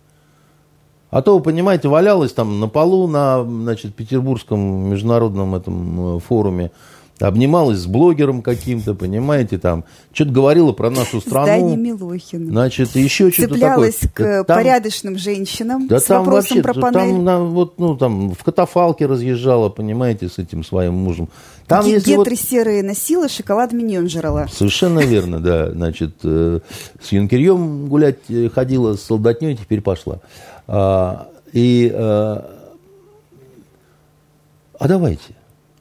B: А то, вы понимаете, валялась там на полу на, значит, Петербургском международном этом э, форуме, обнималась с блогером каким-то, понимаете, там, что-то говорила про нашу страну.
A: Здание Милохина.
B: Значит, еще что-то такое.
A: К
B: там-
A: порядочным женщинам
B: да
A: с
B: там
A: вопросом
B: вообще,
A: про панель.
B: там, на- вот, ну, там в катафалке разъезжала, понимаете, с этим своим мужем. Там,
A: Ге-
B: если вот-
A: Гетры серые носила, шоколад миньон жрала.
B: Совершенно верно, да. Значит, э, с юнкерьем гулять э, ходила, с солдатней теперь пошла. А, и, э, а давайте.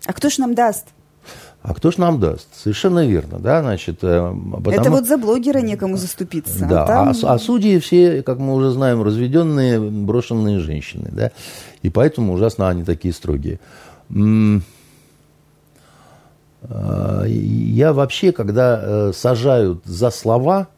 A: А кто ж нам даст?
B: А кто ж нам даст? Совершенно верно, да, значит. э, потому-
A: Это вот за блогера некому заступиться.
B: Да,
A: а там-
B: а, а судьи все, как мы уже знаем, разведенные, брошенные женщины, да, и поэтому ужасно они такие строгие. Э, Я вообще, когда э, сажают за слова,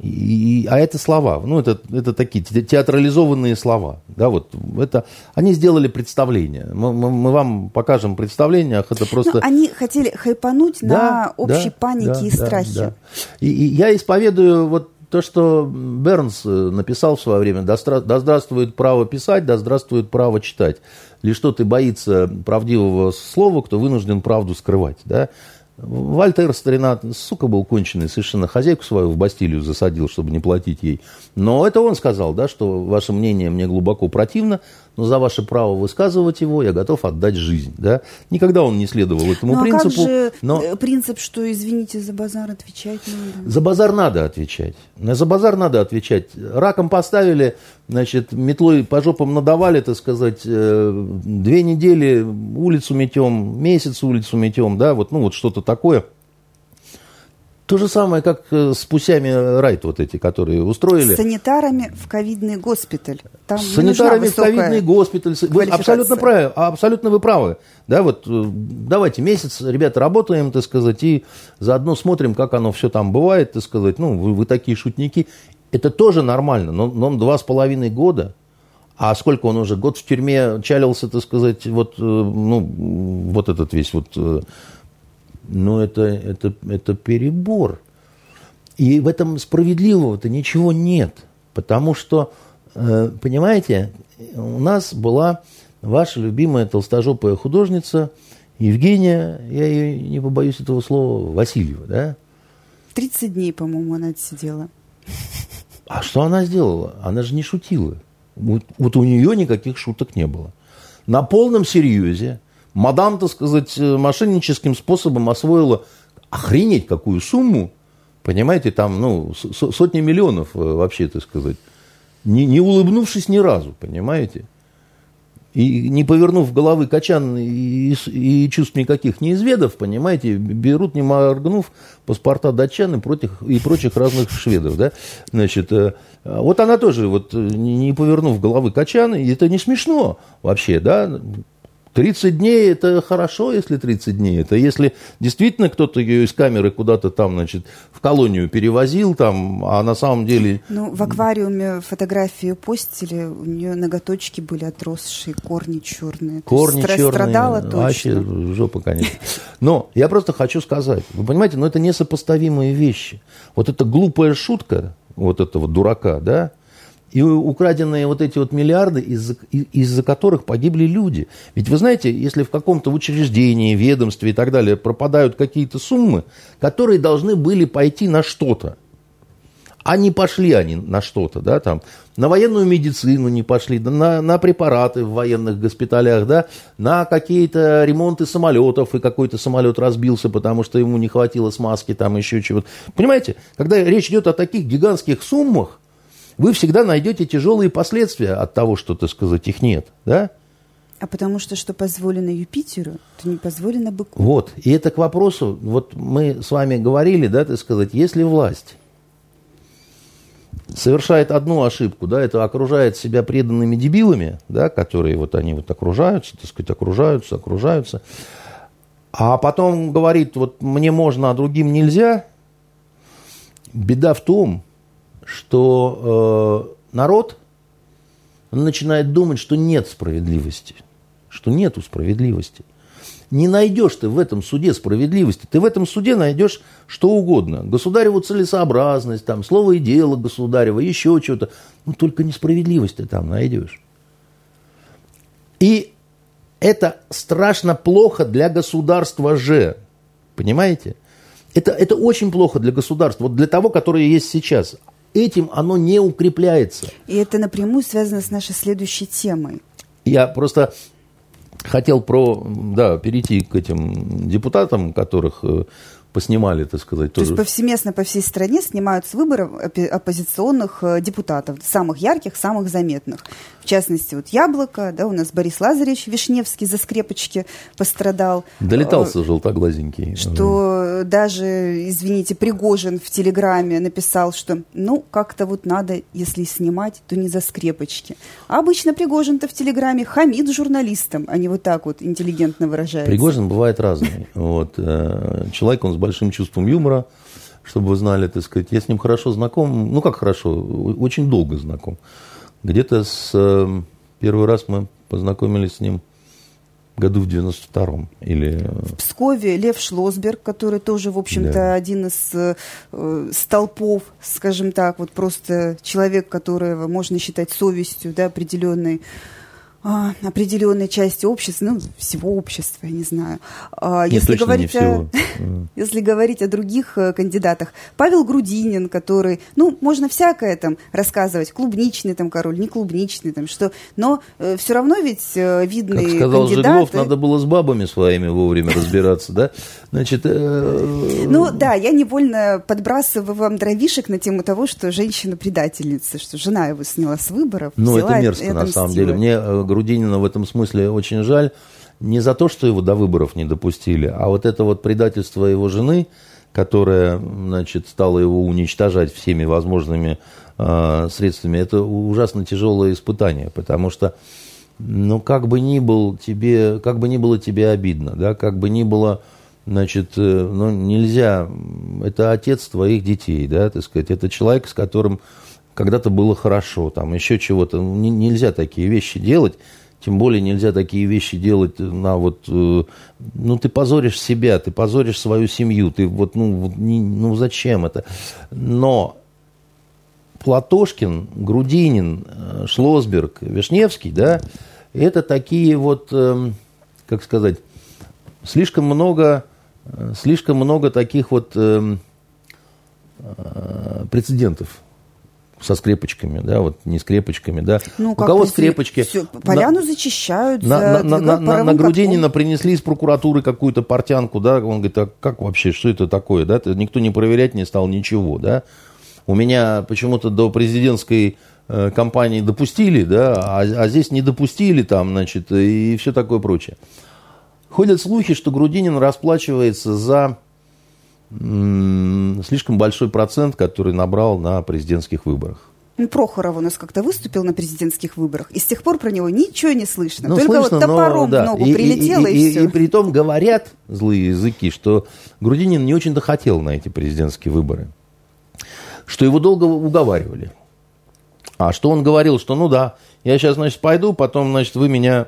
B: и- а это слова, ну это, это такие те- театрализованные слова, да, вот это, они сделали представление, мы, мы- мы вам покажем представление, ах, это просто...
A: Ну, они хотели хайпануть на общей
B: да,
A: панике
B: да,
A: и
B: да,
A: страхе.
B: да. И, и я исповедую вот то, что Бернс э, написал в свое время, да, да здравствует право писать, да здравствует право читать. Лишь тот и боится правдивого слова, кто вынужден правду скрывать. Да? Вольтер, старина, сука был конченый, совершенно хозяйку свою в Бастилию засадил, чтобы не платить ей. Но это он сказал, да, что ваше мнение мне глубоко противно, но за ваше право высказывать его я готов отдать жизнь. Да? Никогда он не следовал этому
A: ну,
B: принципу.
A: А как же
B: но...
A: Э, принцип, что, извините, за базар отвечать надо?
B: За базар надо отвечать. За базар надо отвечать. Раком поставили, значит, метлой по жопам надавали, так сказать, э, две недели улицу метем, месяц улицу метем, да, вот, ну, вот что-то такое. То же самое, как э, с пусями райт вот эти, которые устроили.
A: С санитарами в ковидный госпиталь.
B: Там с санитарами в ковидный госпиталь. Вы абсолютно правы, абсолютно вы правы. Да, вот э, давайте месяц, ребята, работаем, так сказать, и заодно смотрим, как оно все там бывает, так сказать. Ну, вы, вы такие шутники. Это тоже нормально, но, но два с половиной года. А сколько он уже? Год в тюрьме чалился, так сказать, вот, э, ну, вот этот весь вот но это, это, это перебор. И в этом справедливого-то ничего нет. Потому что, э, понимаете, у нас была ваша любимая толстожопая художница Евгения, я ее не побоюсь этого слова, Васильева, да?
A: 30 дней, по-моему, она отсидела.
B: А что она сделала? Она же не шутила. Вот, вот у нее никаких шуток не было. На полном серьезе Мадам, так сказать, э, мошенническим способом освоила охренеть какую сумму, понимаете, там, ну, сотни миллионов э, вообще, так сказать, не, не улыбнувшись ни разу, понимаете? И не повернув головы качан и, и чувств никаких не изведав, понимаете, берут, не моргнув, паспорта датчан и прочих, и прочих разных шведов, да, значит, э, вот она тоже, вот, не повернув головы качан, и это не смешно вообще, да, 30 дней это хорошо, если 30 дней. Это если действительно кто-то ее из камеры куда-то там, значит, в колонию перевозил, там, а на самом деле...
A: Ну, в аквариуме фотографию постили, у нее ноготочки были отросшие, корни черные.
B: Корни
A: То
B: черные.
A: Страдала точно.
B: Вообще жопа, конечно. Но я просто хочу сказать, вы понимаете, но ну, это несопоставимые вещи. Вот эта глупая шутка, вот этого дурака, да, и украденные вот эти вот миллиарды, из-за из которых погибли люди. Ведь вы знаете, если в каком-то учреждении, ведомстве и так далее пропадают какие-то суммы, которые должны были пойти на что-то, а не пошли они на что-то, да, там, на военную медицину не пошли, на, на препараты в военных госпиталях, да, на какие-то ремонты самолетов, и какой-то самолет разбился, потому что ему не хватило смазки, там еще чего-то. Понимаете, когда речь идет о таких гигантских суммах, вы всегда найдете тяжелые последствия от того, что, так сказать, их нет, да?
A: А потому что что позволено Юпитеру, то не позволено быку.
B: Вот, и это к вопросу, вот мы с вами говорили, да, так сказать, если власть совершает одну ошибку, да, это окружает себя преданными дебилами, да, которые вот они вот окружаются, так сказать, окружаются, окружаются, а потом говорит, вот мне можно, а другим нельзя, беда в том, что э, народ начинает думать, что нет справедливости, что нету справедливости. Не найдешь ты в этом суде справедливости. Ты в этом суде найдешь что угодно. Государеву целесообразность, там, слово и дело государева, еще что-то. Ну, только несправедливость ты там найдешь. И это страшно плохо для государства же. Понимаете? Это, это очень плохо для государства. Вот для того, которое есть сейчас этим оно не укрепляется.
A: И это напрямую связано с нашей следующей темой.
B: Я просто хотел про, да, перейти к этим депутатам, которых э, поснимали, так сказать.
A: То тоже. есть повсеместно по всей стране снимают с выборов оппозиционных э, депутатов, самых ярких, самых заметных. В частности, вот Яблоко, да, у нас Борис Лазаревич Вишневский за скрепочки пострадал.
B: Долетался э, желтоглазенький.
A: Что даже, извините, Пригожин в Телеграме написал, что, ну, как-то вот надо, если снимать, то не за скрепочки. А обычно Пригожин-то в Телеграме хамит журналистам, а не вот так вот интеллигентно выражается.
B: Пригожин бывает разный. Вот. Э, человек, он с большим чувством юмора, чтобы вы знали, так сказать. Я с ним хорошо знаком, ну как хорошо, очень долго знаком. Где-то с э, первый раз мы познакомились с ним году в 92-м. Или... Э,
A: в Пскове Лев Шлосберг, который тоже, в общем-то, да. один из э, столпов, скажем так, вот просто человек, которого можно считать совестью, да, определенной определенной части общества, ну, всего общества, я не знаю.
B: А, Нет, если, говорить О,
A: если говорить о других э, кандидатах, Павел Грудинин, который, ну, можно всякое там рассказывать, клубничный там король, не клубничный там, что, но э, все равно ведь э, видный
B: Как сказал
A: кандидат...
B: Жиглов, надо было с бабами своими вовремя разбираться, да? Значит...
A: Э... Ну, да, я невольно подбрасываю вам дровишек на тему того, что женщина предательница, что жена его сняла с выборов.
B: Ну, это мерзко, на самом деле. Мне э, Грудинина в этом смысле очень жаль. Не за то, что его до выборов не допустили, а вот это вот предательство его жены, которая, значит, стала его уничтожать всеми возможными э, средствами, это ужасно тяжелое испытание, потому что, ну, как бы ни был тебе, как бы ни было тебе обидно, да, как бы ни было, значит, э, ну, нельзя, это отец твоих детей, да, так сказать, это человек, с которым когда-то было хорошо, там еще чего-то. Ну, нельзя такие вещи делать. Тем более нельзя такие вещи делать на вот, э, ну ты позоришь себя, ты позоришь свою семью, ты вот, ну, не, ну зачем это? Но Платошкин, Грудинин, э, Шлосберг, Вишневский, да, это такие вот, эм, как сказать, слишком много, слишком много таких вот эм, прецедентов со скрепочками, да, вот не скрепочками, да.
A: Ну, У кого скрепочки? Все, поляну на, зачищают.
B: На, на, на, на, на Грудинина принесли из прокуратуры какую-то портянку, да, он говорит, а как вообще, что это такое, да, никто не проверять не стал ничего, да. У меня почему-то до президентской э, кампании допустили, да, а, а здесь не допустили там, значит, и все такое прочее. Ходят слухи, что Грудинин расплачивается за слишком большой процент, который набрал на президентских выборах.
A: Ну, Прохоров у нас как-то выступил на президентских выборах, и с тех пор про него ничего не слышно. Ну, Только слышно, вот топором но, да. в ногу и, прилетело, и, и, и все.
B: И, и при том говорят злые языки, что Грудинин не очень-то хотел на эти президентские выборы. Что его долго уговаривали. А что он говорил, что ну да, я сейчас, значит, пойду, потом, значит, вы меня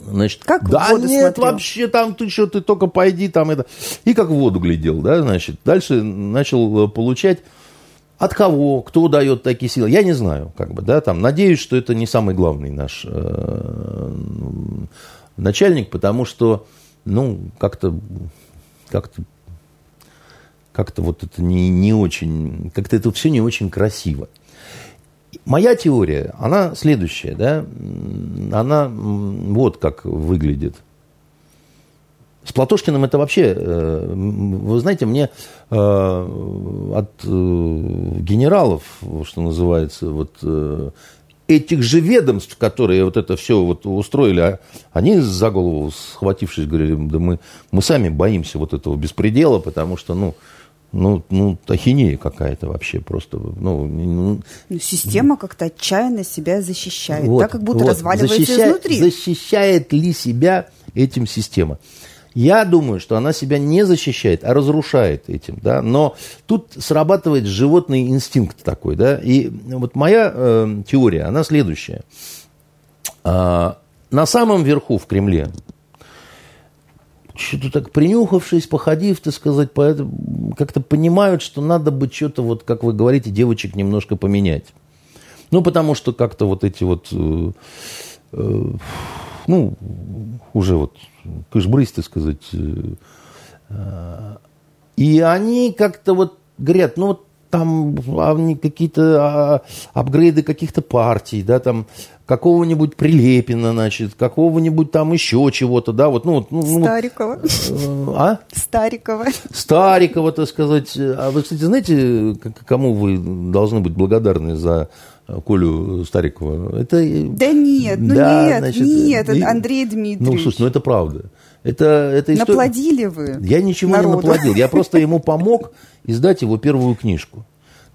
B: Значит,
A: как
B: да нет,
A: смотрел?
B: вообще там ты что, ты только пойди там это. И как в воду глядел, да, значит. Дальше начал э, получать от кого, кто дает такие силы, я не знаю, как бы, да, там, надеюсь, что это не самый главный наш э, начальник, потому что, ну, как-то, как-то, как-то вот это не, не очень, как-то это все не очень красиво. Моя теория, она следующая, да, она вот как выглядит. С Платошкиным это вообще, э, вы знаете, мне э, от э, генералов, что называется, вот этих же ведомств, которые вот это все вот устроили, а они за голову схватившись, говорили, да мы, мы сами боимся вот этого беспредела, потому что, ну, ну, ну, ахинея какая-то вообще просто. Ну,
A: ну, ну система как-то отчаянно себя защищает, вот, так как будто вот. разваливается
B: Защищает,
A: изнутри.
B: Защищает ли себя этим система? Я думаю, что она себя не защищает, а разрушает этим, да. Но тут срабатывает животный инстинкт такой, да. И вот моя э, теория, она следующая. А, на самом верху в Кремле что-то так принюхавшись, походив, так сказать, как-то понимают, что надо бы что-то, вот, как вы говорите, девочек немножко поменять. Ну, потому что как-то вот эти вот, э, э, ну, уже вот кышбрысь, так сказать. Э, э, и они как-то вот говорят, ну, вот там они какие-то а, апгрейды каких-то партий, да, там какого-нибудь Прилепина, значит, какого-нибудь там еще чего-то, да, вот, ну, ну,
A: ну Старикова.
B: Э, а?
A: Старикова.
B: Старикова, так сказать. А вы, кстати, знаете, кому вы должны быть благодарны за Колю Старикова?
A: Это... Да нет, ну да, нет, значит, нет, и... Андрей Дмитриевич.
B: Ну, слушай, ну это правда. Это, это
A: история... Наплодили вы
B: Я ничего народу. не наплодил, я просто ему помог издать его первую книжку.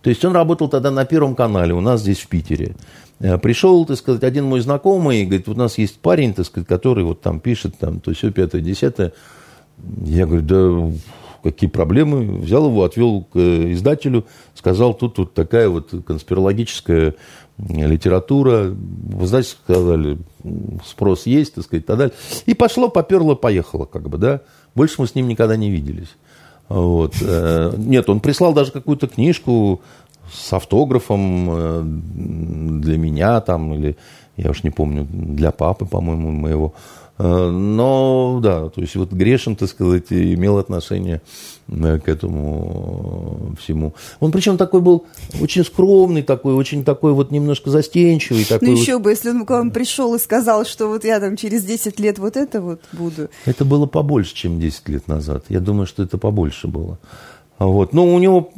B: То есть он работал тогда на Первом канале у нас здесь в Питере. Э, пришел, так сказать, один мой знакомый, и говорит, у нас есть парень, так сказать, который вот там пишет, там, то все пятое, десятое. Я говорю, да какие проблемы. Взял его, отвел к э, издателю, сказал, тут вот такая вот конспирологическая литература. Вы знаете, сказали, спрос есть, так сказать, и так далее. И пошло, поперло, поехало, как бы, да. Больше мы с ним никогда не виделись. Вот. Э, нет, он прислал даже какую-то книжку с автографом э, для меня там, или я уж не помню, для папы, по-моему, моего. Э, но, да, то есть вот Грешин, так сказать, имел отношение э, к этому всему. Он причем такой был очень скромный, такой, очень такой вот немножко застенчивый. Такой
A: ну еще
B: вот...
A: бы, если он к вам пришел и сказал, что вот я там через 10 лет вот это вот буду.
B: Это было побольше, чем 10 лет назад. Я думаю, что это побольше было. Вот. Но у него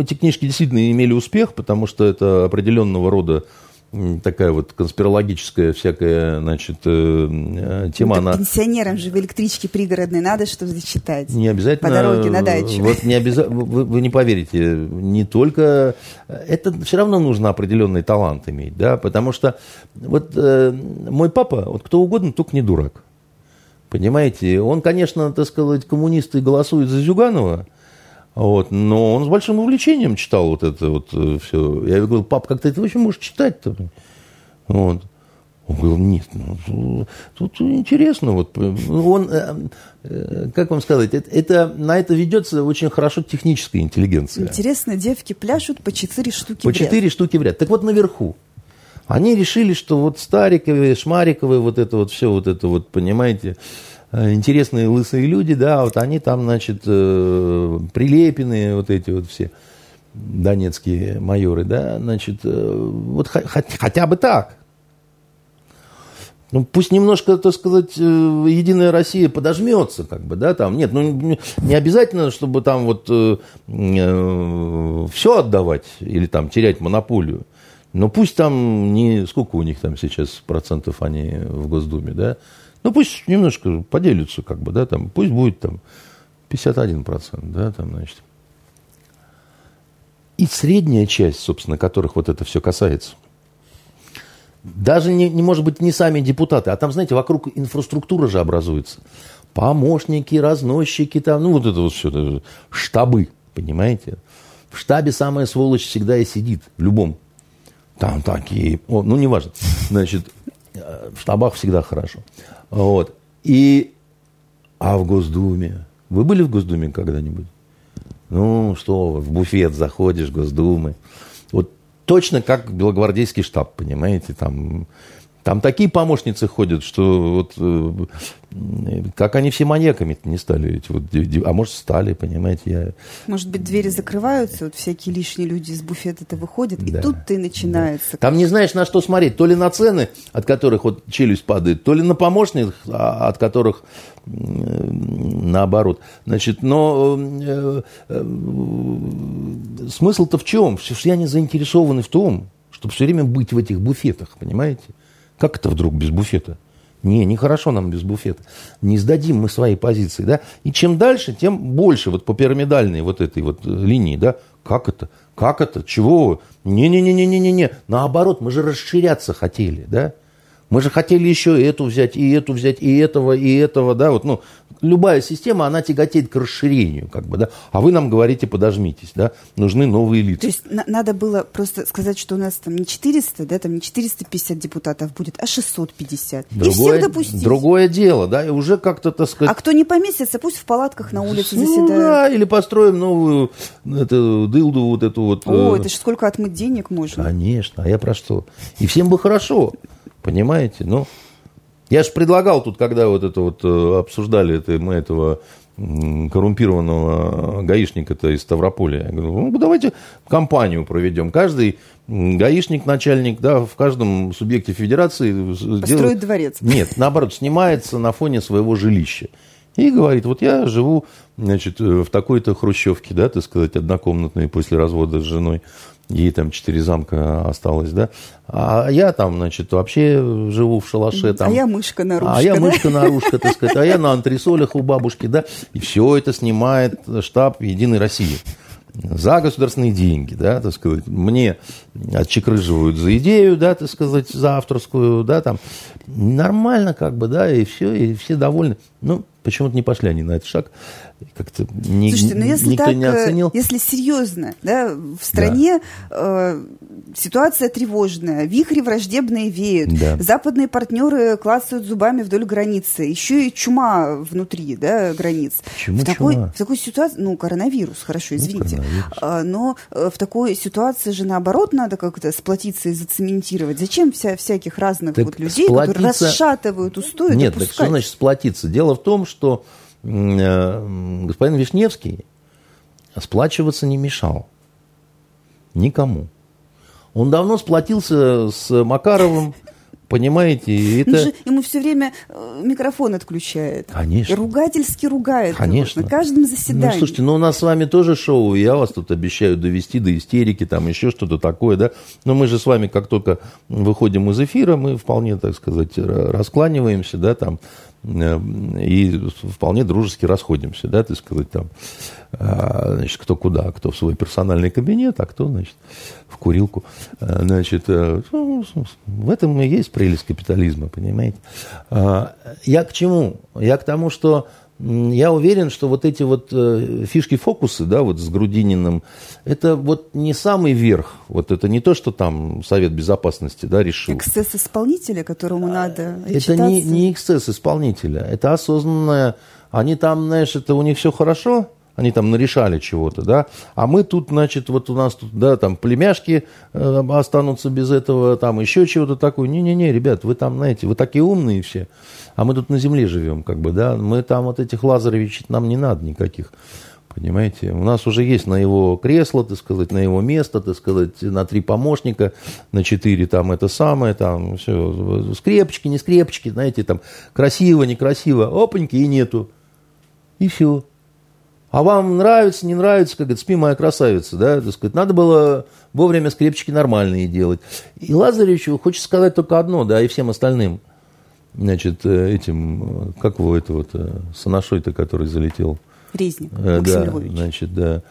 B: эти книжки действительно имели успех, потому что это определенного рода такая вот конспирологическая всякая, значит, э, э, тема.
A: Ну, она... Пенсионерам же в электричке пригородной надо что-то читать.
B: Не обязательно.
A: По дороге на дачу.
B: Вот не обязательно, вы, вы не поверите, не только... Это все равно нужно определенный талант иметь, да, потому что вот э, мой папа, вот кто угодно, только не дурак. Понимаете, он, конечно, так сказать, коммунисты голосует за Зюганова, вот, но он с большим увлечением читал вот это вот э, все. Я говорю, пап, как ты это вообще можешь читать-то? Вот. Он говорил, нет, ну, тут интересно. Вот. Он, э, э, как вам сказать, это, это, на это ведется очень хорошо техническая интеллигенция.
A: Интересно, девки пляшут по четыре штуки
B: По четыре штуки в ряд. Так вот, наверху. Они решили, что вот Стариковые, Шмариковые, вот это вот все, вот это вот, понимаете, интересные лысые люди, да, вот они там, значит, э, прилепенные, вот эти вот все донецкие майоры, да, значит, э, вот хотя бы так. Ну, пусть немножко, так сказать, Единая Россия подожмется, как бы, да, там, нет, ну, не обязательно, чтобы там вот э, э, все отдавать или там терять монополию, но пусть там не, сколько у них там сейчас процентов они в Госдуме, да, ну, пусть немножко поделятся, как бы, да, там, пусть будет там 51%, да, там, значит. И средняя часть, собственно, которых вот это все касается, даже не, не может быть не сами депутаты, а там, знаете, вокруг инфраструктура же образуется. Помощники, разносчики, там, ну, вот это вот все, штабы, понимаете? В штабе самая сволочь всегда и сидит, в любом. Там такие, о, ну, неважно. Значит, в штабах всегда хорошо. Вот. И, а в Госдуме? Вы были в Госдуме когда-нибудь? Ну, что, в буфет заходишь, Госдумы. Вот точно как белогвардейский штаб, понимаете, там там такие помощницы ходят, что вот э, как они все маньяками не стали, эти вот, а может стали, понимаете, я.
A: Может быть двери закрываются, вот всякие лишние люди из буфета-то выходят, да, и тут-то и начинается. Да.
B: Там не знаешь на что смотреть, то ли на цены, от которых вот челюсть падает, то ли на помощников, а, от которых наоборот. Значит, но э, э, смысл-то в чем? Все они заинтересованы в том, чтобы все время быть в этих буфетах, понимаете? Как это вдруг без буфета? Не, нехорошо нам без буфета. Не сдадим мы свои позиции, да? И чем дальше, тем больше вот по пирамидальной вот этой вот э, линии, да? Как это? Как это? Чего? Не-не-не-не-не-не. Наоборот, мы же расширяться хотели, да? Мы же хотели еще и эту взять, и эту взять, и этого, и этого, да, вот, ну, любая система, она тяготеет к расширению, как бы, да, а вы нам говорите, подожмитесь, да, нужны новые лица.
A: То есть на- надо было просто сказать, что у нас там не 400, да, там не 450 депутатов будет, а 650.
B: Другое, и всех допустить. Другое дело, да, и уже как-то, так сказать...
A: А кто не поместится, пусть в палатках на улице
B: ну,
A: заседают.
B: да, или построим новую эту дылду вот эту вот.
A: О, э... это же сколько отмыть денег можно.
B: Конечно, а я про что? И всем бы хорошо. Понимаете? Ну, я же предлагал тут, когда вот это вот э, обсуждали это, мы этого коррумпированного гаишника-то из Ставрополя. Я говорю, ну, давайте компанию проведем. Каждый гаишник, начальник, да, в каждом субъекте федерации...
A: Построит делает... дворец.
B: Нет, наоборот, снимается на фоне своего жилища. И говорит, вот я живу, значит, в такой-то хрущевке, да, так сказать, однокомнатной после развода с женой ей там четыре замка осталось, да. А я там, значит, вообще живу в шалаше. Там,
A: а я мышка-нарушка,
B: А я
A: да?
B: мышка-нарушка, так сказать. А я на антресолях у бабушки, да. И все это снимает штаб Единой России. За государственные деньги, да, так сказать. Мне отчекрыживают за идею, да, так сказать, за авторскую, да, там. Нормально как бы, да, и все, и все довольны. Ну, почему-то не пошли они на этот шаг. Как-то не,
A: Слушайте, ну если
B: никто
A: так,
B: не
A: э,
B: оценил.
A: если серьезно, да, в стране э, ситуация тревожная, вихри враждебные веют,
B: Да.
A: западные партнеры клацают зубами вдоль границы, еще и чума внутри, да, границ.
B: Почему
A: в такой,
B: чума?
A: в такой ситуации, ну, коронавирус, хорошо,
B: Ну,
A: извините,
B: коронавирус.
A: А, но э, в такой ситуации же наоборот надо как-то сплотиться и зацементировать. Зачем вся, всяких разных
B: Так
A: вот людей, которые
B: сплотиться-
A: расшатывают устои,
B: Нет, так
A: допускать?
B: что значит сплотиться? Дело в том, что господин Вишневский сплачиваться не мешал. Никому. Он давно сплотился с Макаровым, понимаете, и
A: Он
B: это...
A: же ему все время э, микрофон отключает.
B: Конечно.
A: И ругательски ругает. его
B: Конечно.
A: На каждом
B: Ну,
A: заседании.
B: слушайте, ну у нас с вами тоже шоу, я вас тут обещаю довести до истерики, там еще что-то такое, да. Но мы же с вами, как только выходим из эфира, мы вполне, так сказать, ра- раскланиваемся, да, там, э, и вполне дружески расходимся, да, так сказать, там, а, значит, кто куда, кто в свой персональный кабинет, а кто, значит, в курилку. А, Значит, э, ну, в этом и есть прелесть капитализма, понимаете. Я к чему? Я к тому, что я уверен, что вот эти вот э, фишки-фокусы, да, вот с Грудининым, это вот не самый верх. Вот это не то, что там Совет Безопасности, да, решил.
A: Эксцесс исполнителя, которому надо
B: Это не, не эксцесс исполнителя, это осознанное. Они там, знаешь, это у них все хорошо, они там нарешали чего-то, да, а мы тут, значит, вот у нас тут, да, там племяшки э, останутся без этого, там еще чего-то такое. Не-не-не, ребят, вы там, знаете, вы такие умные все, а мы тут на земле живем, как бы, да, мы там вот этих Лазаревичей нам не надо никаких. Понимаете, у нас уже есть на его кресло, так сказать, на его место, так сказать, на три помощника, на четыре там это самое, там все, скрепочки, не скрепочки, знаете, там красиво, некрасиво, опаньки и нету. И все. А вам нравится, не нравится, как это, спи, моя красавица, да, так сказать, надо было вовремя скрепочки нормальные делать. И Лазаревичу хочется сказать только одно, да, и всем остальным, значит, э, этим, э, как его это вот, э, Санашой-то, который залетел,
A: Резник
B: Э, да,
A: Львович.
B: значит, да.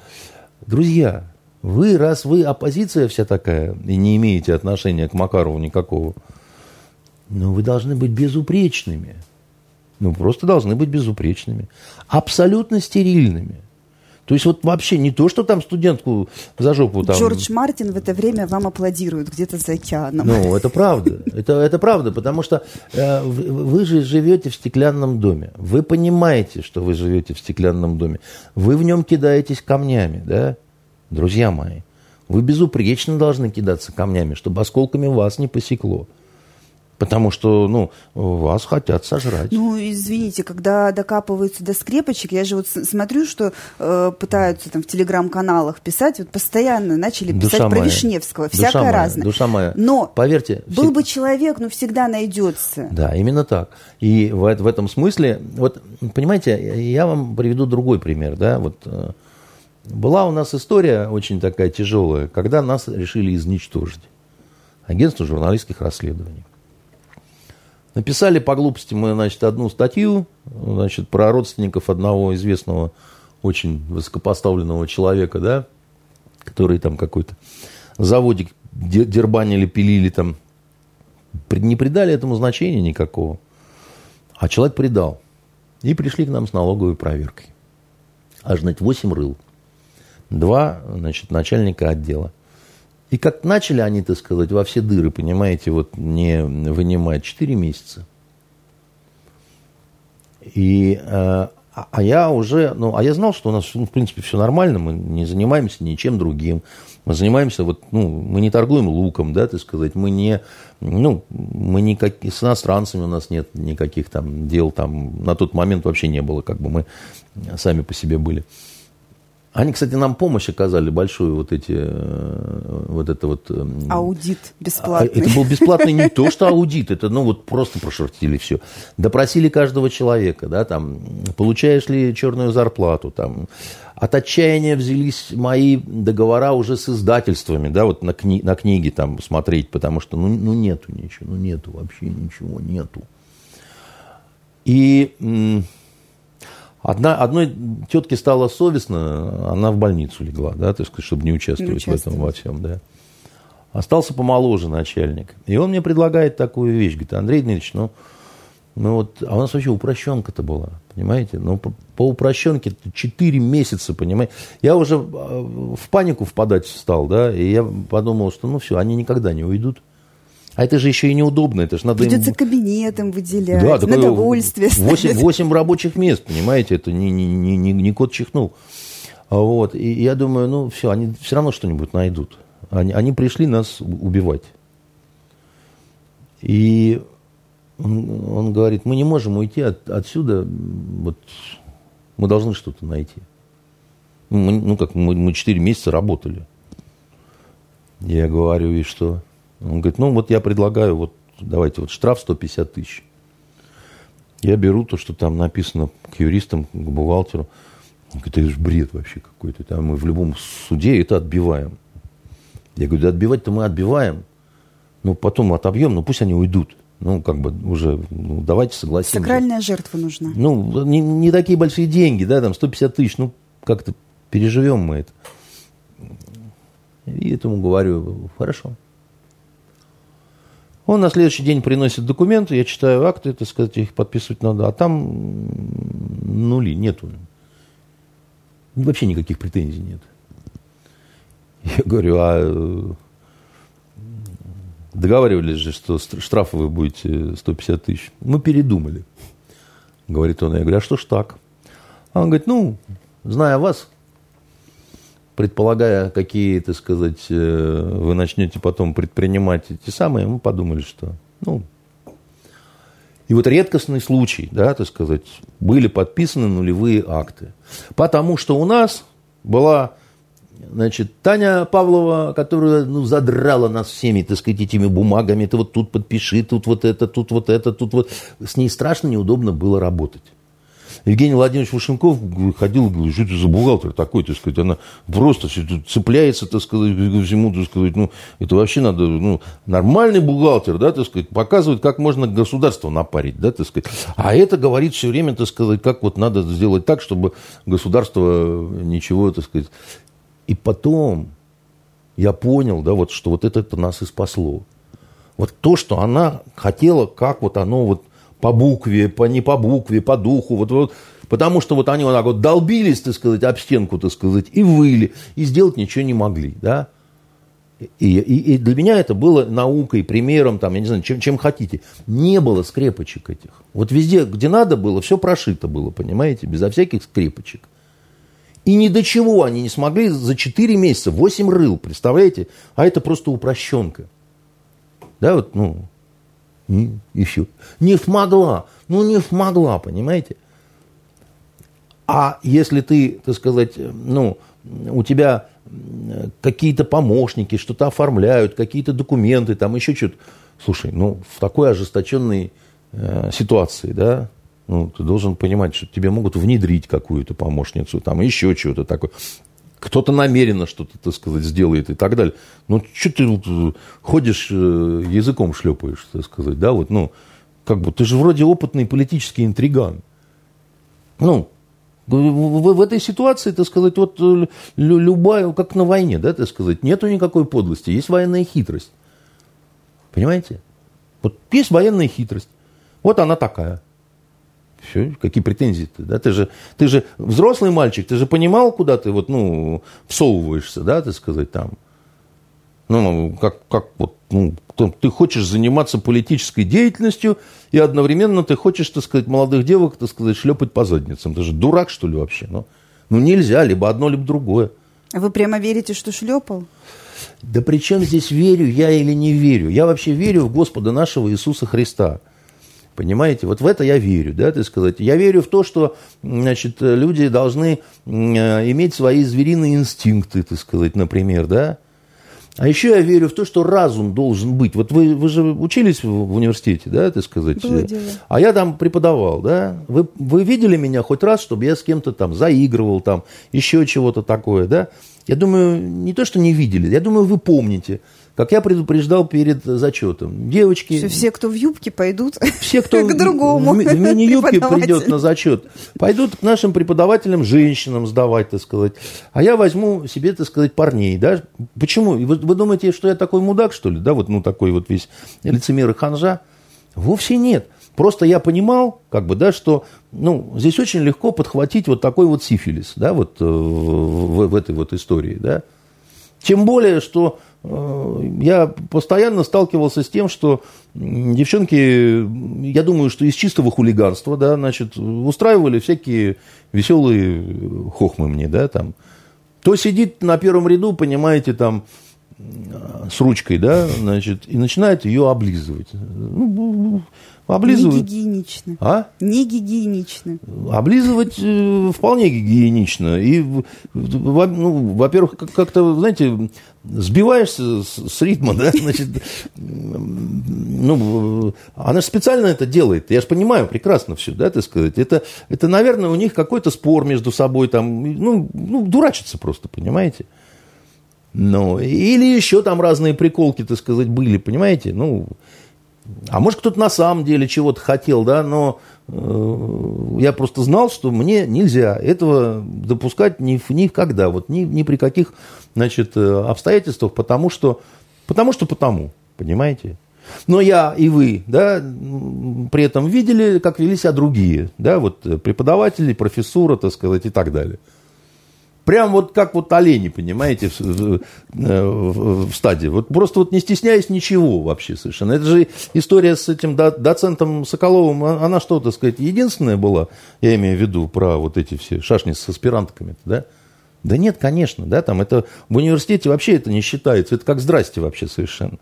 B: Друзья, вы, раз вы оппозиция вся такая и не имеете отношения к Макарову никакого, ну, вы должны быть безупречными. Ну, просто должны быть безупречными. Абсолютно стерильными. То есть вот вообще не то, что там студентку за жопу там...
A: Джордж Мартин в это время вам аплодирует где-то за океаном.
B: Ну, это правда. Это, это правда, потому что э, вы, вы же живете в стеклянном доме. Вы понимаете, что вы живете в стеклянном доме. Вы в нем кидаетесь камнями, да, друзья мои. Вы безупречно должны кидаться камнями, чтобы осколками вас не посекло. Потому что, ну, вас хотят сожрать.
A: Ну, извините, когда докапываются до скрепочек, я же вот смотрю, что э, пытаются там в телеграм-каналах писать, вот постоянно начали
B: Душа
A: писать про
B: моя.
A: Вишневского,
B: Душа
A: всякое
B: моя,
A: разное.
B: душа моя.
A: Но
B: Поверьте,
A: был
B: все-
A: бы человек, ну, всегда найдется.
B: Да, именно так. И в, в этом смысле, вот, понимаете, я вам приведу другой пример, да, вот э, была у нас история очень такая тяжелая, когда нас решили изничтожить. Агентство журналистских расследований. Написали по глупости мы, значит, одну статью, значит, про родственников одного известного, очень высокопоставленного человека, да, который там какой-то заводик де- дербанили, пилили там, не придали этому значения никакого. А человек придал. И пришли к нам с налоговой проверкой. Аж, значит, 8 рыл. Два, значит, начальника отдела. И как начали они, так сказать, во все дыры, понимаете, вот не вынимать 4 месяца. И, э, а а я уже, ну, а я знал, что у нас, ну, в принципе, все нормально, мы не занимаемся ничем другим. Мы занимаемся, вот, ну, мы не торгуем луком, да, так сказать, мы не, ну, мы никак, с иностранцами у нас нет никаких там дел, там, на тот момент вообще не было, как бы мы сами по себе были. Они, кстати, нам помощь оказали большую, вот эти, э, вот это вот... э,
A: Аудит
B: а,
A: бесплатный.
B: Это был бесплатный не то, что аудит, это ну вот просто прошертили все. Допросили каждого человека, да, там, получаешь ли черную зарплату, там, от отчаяния взялись мои договора уже с издательствами, да, вот на, кни- на книги там смотреть, потому что, ну, ну нету ничего, ну нету вообще ничего, нету. И одна, одной тетке стало совестно, она в больницу легла, да, так сказать, чтобы не участвовать,
A: Не
B: в этом во всем, да. Остался помоложе начальник. И он мне предлагает такую вещь. Говорит, Андрей Дмитриевич, ну, Ну вот, а у нас вообще упрощенка-то была, понимаете? Ну, по, по упрощенке 4 месяца, понимаете? Я уже а, в панику впадать стал, да, и я подумал, что ну все, они никогда не уйдут. А это же еще и неудобно, это же надо
A: Придется
B: им...
A: кабинетом выделять,
B: Да,
A: на довольствие
B: 8,
A: ставить.
B: 8 рабочих мест, понимаете, это не, не, не, не, не кот чихнул. А Вот, и я думаю, ну все, они все равно что-нибудь найдут. Они, они пришли нас убивать. И он, он говорит, мы не можем уйти от, отсюда, вот, мы должны что-то найти. Мы- ну, как, мы, мы 4 месяца работали. Я говорю, и что? Он говорит, ну, вот я предлагаю, вот, давайте, вот штраф 150 тысяч. Я беру то, что там написано к юристам, к бухгалтеру. Он говорит, это же бред вообще какой-то. Там мы в любом суде это отбиваем. Я говорю, да отбивать-то мы отбиваем. Ну, потом отобьем, ну, пусть они уйдут. Ну, как бы уже, ну, давайте согласимся.
A: Сакральная жертва нужна.
B: Ну, не, не такие большие деньги, да, там 150 тысяч, ну, как-то переживем мы это. И этому говорю, хорошо. Он на следующий день приносит документы, я читаю акты, так сказать, их подписывать надо, а там нули, нету. Вообще никаких претензий нет. Я говорю, а э, договаривались же, что штрафы вы будете 150 тысяч. Мы передумали. Говорит он, я говорю, а что ж так? А он говорит, ну, зная вас, предполагая, какие, так сказать, э, вы начнете потом предпринимать эти самые, мы подумали, что, ну, и вот редкостный случай, да, так сказать, были подписаны нулевые акты. Потому что у нас была, значит, Таня Павлова, которая, ну, задрала нас всеми, так сказать, этими бумагами. Ты вот тут подпиши, тут вот это, тут вот это, тут вот. С ней страшно неудобно было работать. Евгений Владимирович Вашенков ходил, говорит, что это за бухгалтер такой, так сказать, она просто всё тут цепляется, так сказать, ко всему, так сказать, ну, это вообще надо, ну, нормальный бухгалтер, да, так сказать, показывает, как можно государство напарить, да, так сказать, а это говорит все время, так сказать, как вот надо сделать так, чтобы государство ничего, так сказать, и потом я понял, да, вот, что вот это нас и спасло. Вот то, что она хотела, как вот оно вот по букве, по, не по букве, по духу, вот, вот, потому что вот они вот так вот долбились, так сказать, об стенку, так сказать, и выли, и сделать ничего не могли, да. И, и, и для меня это было наукой, примером, там, я не знаю, чем, чем хотите. Не было скрепочек этих. Вот везде, где надо было, все прошито было, понимаете, безо всяких скрепочек. И ни до чего они не смогли за 4 месяца, 8 рыл, представляете? А это просто упрощенка. Да, вот, ну, и, и все. Не смогла. Ну, не смогла, понимаете? А если ты, так сказать, ну, у тебя какие-то помощники что-то оформляют, какие-то документы, там еще что-то. Слушай, ну, в такой ожесточенной э, ситуации, да, ну, ты должен понимать, что тебе могут внедрить какую-то помощницу, там еще что-то такое. Кто-то намеренно что-то, так сказать, сделает и так далее. Ну, что ты э, ходишь, э, языком шлепаешь, так сказать, да, вот, ну, как бы, ты же вроде опытный политический интриган. Ну, в, в- этой ситуации, так сказать, вот э, лю- любая, как на войне, да, так сказать, нету никакой подлости, есть военная хитрость. Понимаете? Вот есть военная хитрость. Вот она такая. Все, какие претензии-то, да? Ты же, ты же взрослый мальчик, ты же понимал, куда ты вот, ну, всовываешься, да, так сказать, там. Ну, как, как вот, ну, ты хочешь заниматься политической деятельностью, и одновременно ты хочешь, так сказать, молодых девок, так сказать, шлепать по задницам. Ты же дурак, что ли, вообще? Ну, ну нельзя, либо одно, либо другое.
A: А Вы прямо верите, что шлепал?
B: Да при чем здесь верю я или не верю? Я вообще верю в Господа нашего Иисуса Христа. Понимаете, вот в это я верю, да, так сказать. Я верю в то, что, значит, люди должны э, иметь свои звериные инстинкты, так сказать, например, да. А еще я верю в то, что разум должен быть. Вот вы, вы же учились в, в университете, да, так сказать.
A: Было дело.
B: А я там преподавал, да. Вы, вы видели меня хоть раз, чтобы я с кем-то там заигрывал, там, еще чего-то такое, да? Я думаю, не то, что не видели, я думаю, вы помните, как я предупреждал перед зачетом. Девочки,
A: Что все, кто в юбке, пойдут
B: все, кто
A: к другому
B: в, в мини-юбке придет на зачет, пойдут к нашим преподавателям, женщинам сдавать, так сказать. А я возьму себе, так сказать, парней. Да? Почему? Вы, вы думаете, что я такой мудак, что ли? Да, вот, ну, такой вот весь лицемер и ханжа? Вовсе нет. Просто я понимал, как бы, да, что ну, здесь очень легко подхватить вот такой вот сифилис, да, вот э, в, в этой вот истории, да. Тем более, что я постоянно сталкивался с тем, что девчонки, я думаю, что из чистого хулиганства, да, значит, устраивали всякие веселые хохмы мне, да, там. То сидит на первом ряду, понимаете, там, с ручкой, да, значит, и начинает ее облизывать. Ну, облизывать.
A: Не гигиенично.
B: А?
A: Не гигиенично.
B: Облизывать э, вполне гигиенично. И, ну, во-первых, как-то, знаете, сбиваешься с, с ритма, да, значит, ну, она же специально это делает. Я же понимаю прекрасно все, да, так сказать. Это, это, наверное, у них какой-то спор между собой, там, ну, ну дурачится просто, понимаете. Ну, или еще там разные приколки, так сказать, были, понимаете? Ну, а может, кто-то на самом деле чего-то хотел, да, но я просто знал, что мне нельзя этого допускать ни, никогда, вот ни, ни при каких, значит, э, обстоятельствах, потому что, потому что потому, понимаете? Но я и вы, да, при этом видели, как вели себя другие, да, вот э, преподаватели, профессура, так сказать, и так далее. Прям вот как вот олени, понимаете, в, в, в, в стадии. Вот просто вот не стесняясь ничего вообще совершенно. Это же история с этим доцентом Соколовым, а, она что, так сказать, единственная была, я имею в виду про вот эти все шашни с аспирантками, да? Да нет, конечно, да, там это в университете вообще это не считается, это как здрасте вообще совершенно.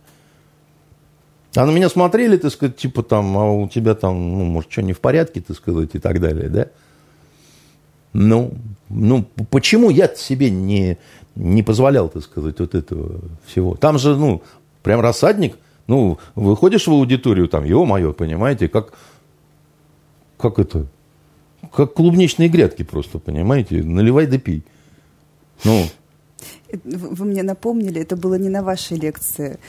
B: А на меня смотрели, так сказать, типа там, а у тебя там, ну, может, что не в порядке, так сказать, и так далее, да? Ну, ну почему я себе не, не позволял, так сказать, вот этого всего? Там же, ну, прям рассадник, ну, выходишь в аудиторию, там, ё-моё, понимаете, как, как это, как клубничные грядки просто, понимаете, наливай да пей. Ну,
A: вы мне напомнили, это было не на вашей лекции.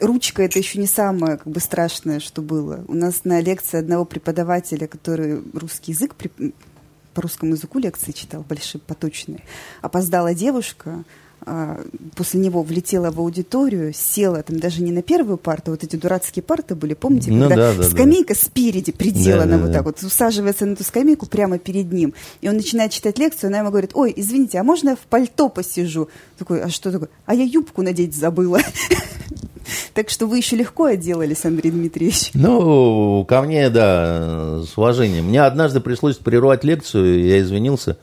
A: А, ручка это еще не самое как бы страшное, что было. У нас на лекции одного преподавателя, который русский язык по русскому языку лекции читал, большие, поточные, опоздала девушка, а, после него влетела в аудиторию, села там даже не на первую парту, вот эти дурацкие парты были, помните, ну, когда да, да, скамейка да. спереди приделана да, да, вот так вот, усаживается на эту скамейку прямо перед ним, и он начинает читать лекцию, она ему говорит, ой, извините, а можно я в пальто посижу? Такой, а что такое? А я юбку надеть забыла. Так что вы еще легко отделались, Андрей Дмитриевич.
B: Ну, ко мне, да, с уважением. Мне однажды пришлось прервать лекцию, я извинился.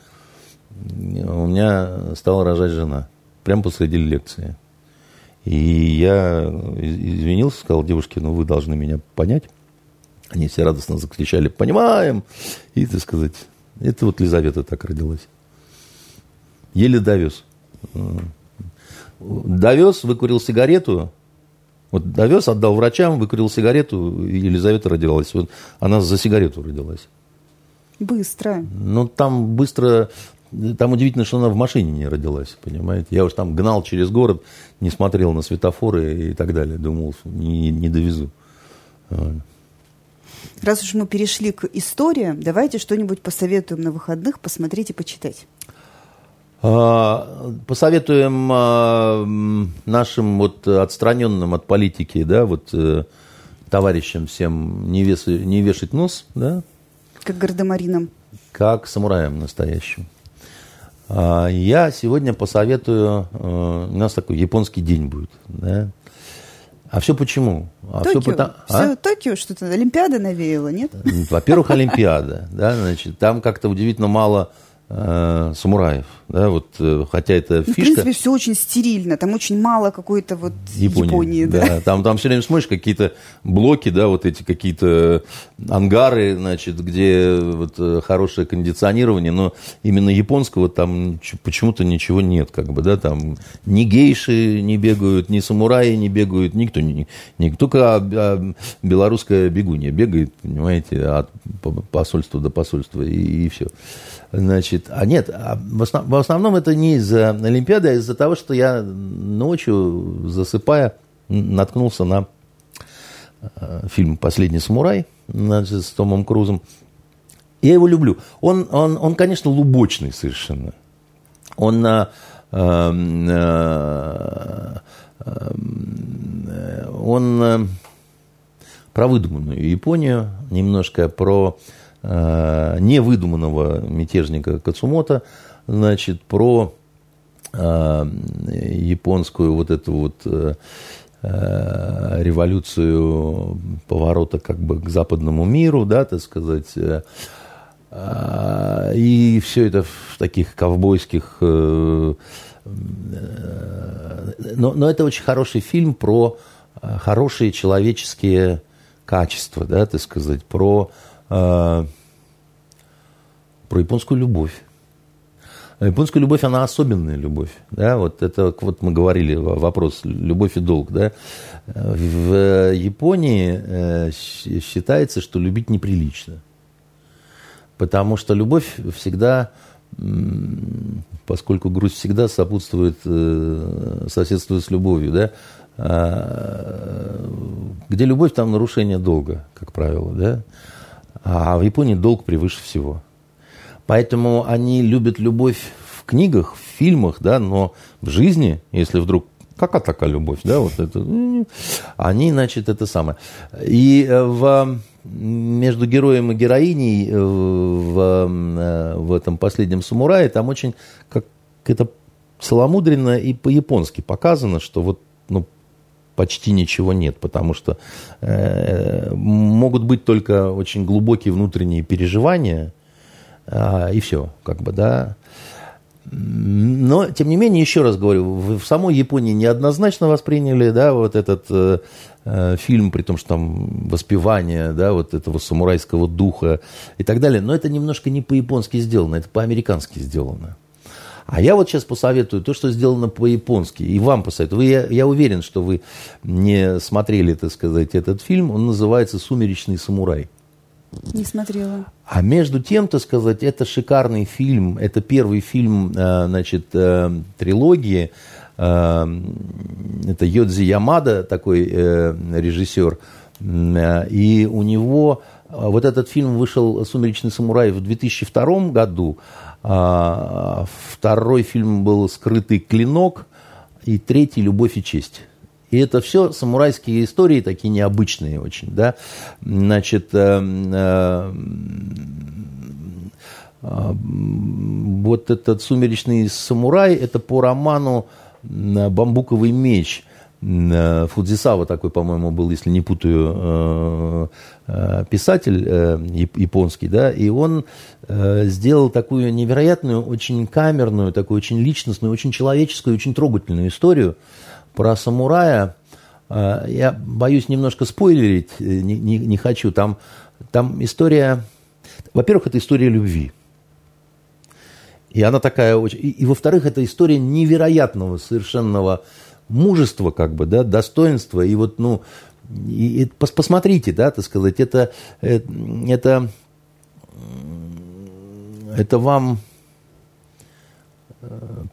B: У меня стала рожать жена. Прямо посреди лекции. И я извинился, сказал девушке, ну вы должны меня понять. Они все радостно закричали, понимаем. И, так сказать, это вот Лизавета так родилась. Еле довез. Довез, выкурил сигарету, вот довез, отдал врачам, выкурил сигарету, и Елизавета родилась. Вот она за сигарету родилась.
A: Быстро.
B: Ну, там быстро... Там удивительно, что она в машине не родилась, понимаете. Я уж там гнал через город, не смотрел на светофоры и так далее. Думал, не, не довезу.
A: Раз уж мы перешли к истории, давайте что-нибудь посоветуем на выходных посмотреть и почитать.
B: А, посоветуем а, нашим вот отстраненным от политики, да, вот э, товарищам всем не, вес, не вешать нос, да.
A: Как гардемаринам.
B: Как самураям настоящим. А, я сегодня посоветую, э, у нас такой японский день будет, да. А все почему? А
A: Токио. Все, потому... все а? Токио что-то, Олимпиада навеяла, нет?
B: Во-первых, Олимпиада, да, значит, там как-то удивительно мало э, самураев. Да, вот, э, хотя это ну, фишка. В
A: принципе, все очень стерильно. Там очень мало какой-то вот Японии. Японии да.
B: да. Там, там все время смотришь какие-то блоки, да, вот эти какие-то ангары, значит, где вот э, хорошее кондиционирование, но именно японского там почему-то ничего нет, как бы, да, там ни гейши не бегают, ни самураи не бегают, никто не, не только а, а белорусская бегунья бегает, понимаете, от посольства до посольства и, и все. Значит, а нет, а в, основ, в основном это не из-за Олимпиады, а из-за того, что я ночью, засыпая, наткнулся на э, фильм «Последний самурай» значит, с Томом Крузом. Я его люблю. Он, он, он конечно, лубочный совершенно. Он э, э, э, он э, про выдуманную Японию, немножко про э, невыдуманного мятежника Кацумото, значит, про э, японскую вот эту вот э, э, революцию поворота как бы к западному миру, да, так сказать, э, э, и все это в таких ковбойских... Э, э, но, но это очень хороший фильм про э, хорошие человеческие качества, да, так сказать, про, э, про японскую любовь. А японская любовь, она особенная любовь. Да? Вот это, вот мы говорили, вопрос любовь и долг. Да? В Японии э, считается, что любить неприлично. Потому что любовь всегда, поскольку грусть всегда сопутствует, э, соседствует с любовью, да? А, где любовь, там нарушение долга, как правило. Да? А в Японии долг превыше всего. Поэтому они любят любовь в книгах, в фильмах, да, но в жизни, если вдруг какая такая любовь, да, вот это, ну, они, значит, это самое. И э, в, между героем и героиней э, в, э, в этом последнем самурае там очень как это целомудренно и по-японски показано, что вот почти ничего нет, потому что э, могут быть только очень глубокие внутренние переживания, а, и все, как бы, да. Но, тем не менее, еще раз говорю, в самой Японии неоднозначно восприняли, да, вот этот э, э, фильм, при том, что там воспевание, да, вот этого самурайского духа и так далее. Но это немножко не по-японски сделано, это по-американски сделано. А я вот сейчас посоветую то, что сделано по-японски, и вам посоветую. Вы, я, я уверен, что вы не смотрели, так сказать, этот фильм. Он называется «Сумеречный самурай».
A: Не смотрела.
B: А между тем, так сказать, это шикарный фильм. Это первый фильм, э, значит, э, трилогии. Э, это Йодзи Ямада, такой режиссер. И у него вот этот фильм вышел «Сумеречный самурай» в 2002 году. А, второй фильм был «Скрытый клинок». И третий «Любовь и честь». И это все самурайские истории, такие необычные очень, да. Значит, э, э, э, вот этот «Сумеречный самурай» – это по роману «Бамбуковый меч». Фудзисава такой, по-моему, был, если не путаю, писатель японский, да, и он сделал такую невероятную, очень камерную, такую очень личностную, очень человеческую, очень трогательную историю – про самурая, э, я боюсь немножко спойлерить, э, не, не, не хочу. Там, там история, во-первых, это история любви. И она такая очень... И, и во-вторых, это история невероятного, совершенного мужества, как бы, да, достоинства. И вот, ну, и, и посмотрите, да, так сказать, это, это, это, это вам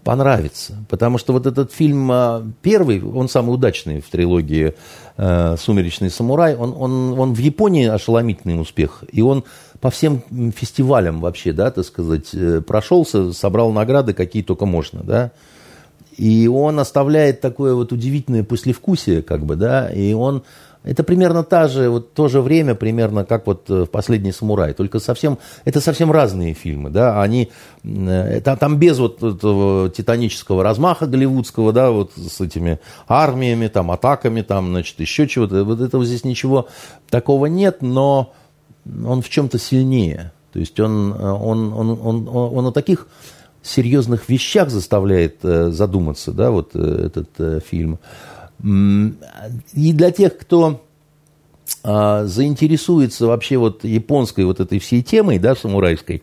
B: понравится. Потому что вот этот фильм а, первый, он самый удачный в трилогии э, «Сумеречный самурай», он, он, он в Японии ошеломительный успех. И он по всем фестивалям вообще, да, так сказать, э, прошелся, собрал награды, какие только можно, да. И он оставляет такое вот удивительное послевкусие, как бы, да, и он это примерно та же, вот то же время, примерно как вот э, в «Последний самурай», только совсем, это совсем разные фильмы, да, они, это, там без вот этого титанического размаха голливудского, да, вот с этими армиями, там, атаками, там, значит, еще чего-то, вот этого здесь ничего такого нет, но он в чем-то сильнее, то есть он, он, он, он, он, он о таких серьезных вещах заставляет э, задуматься, да, вот э, этот фильм. И для тех, кто а, заинтересуется вообще вот японской вот этой всей темой, да, самурайской,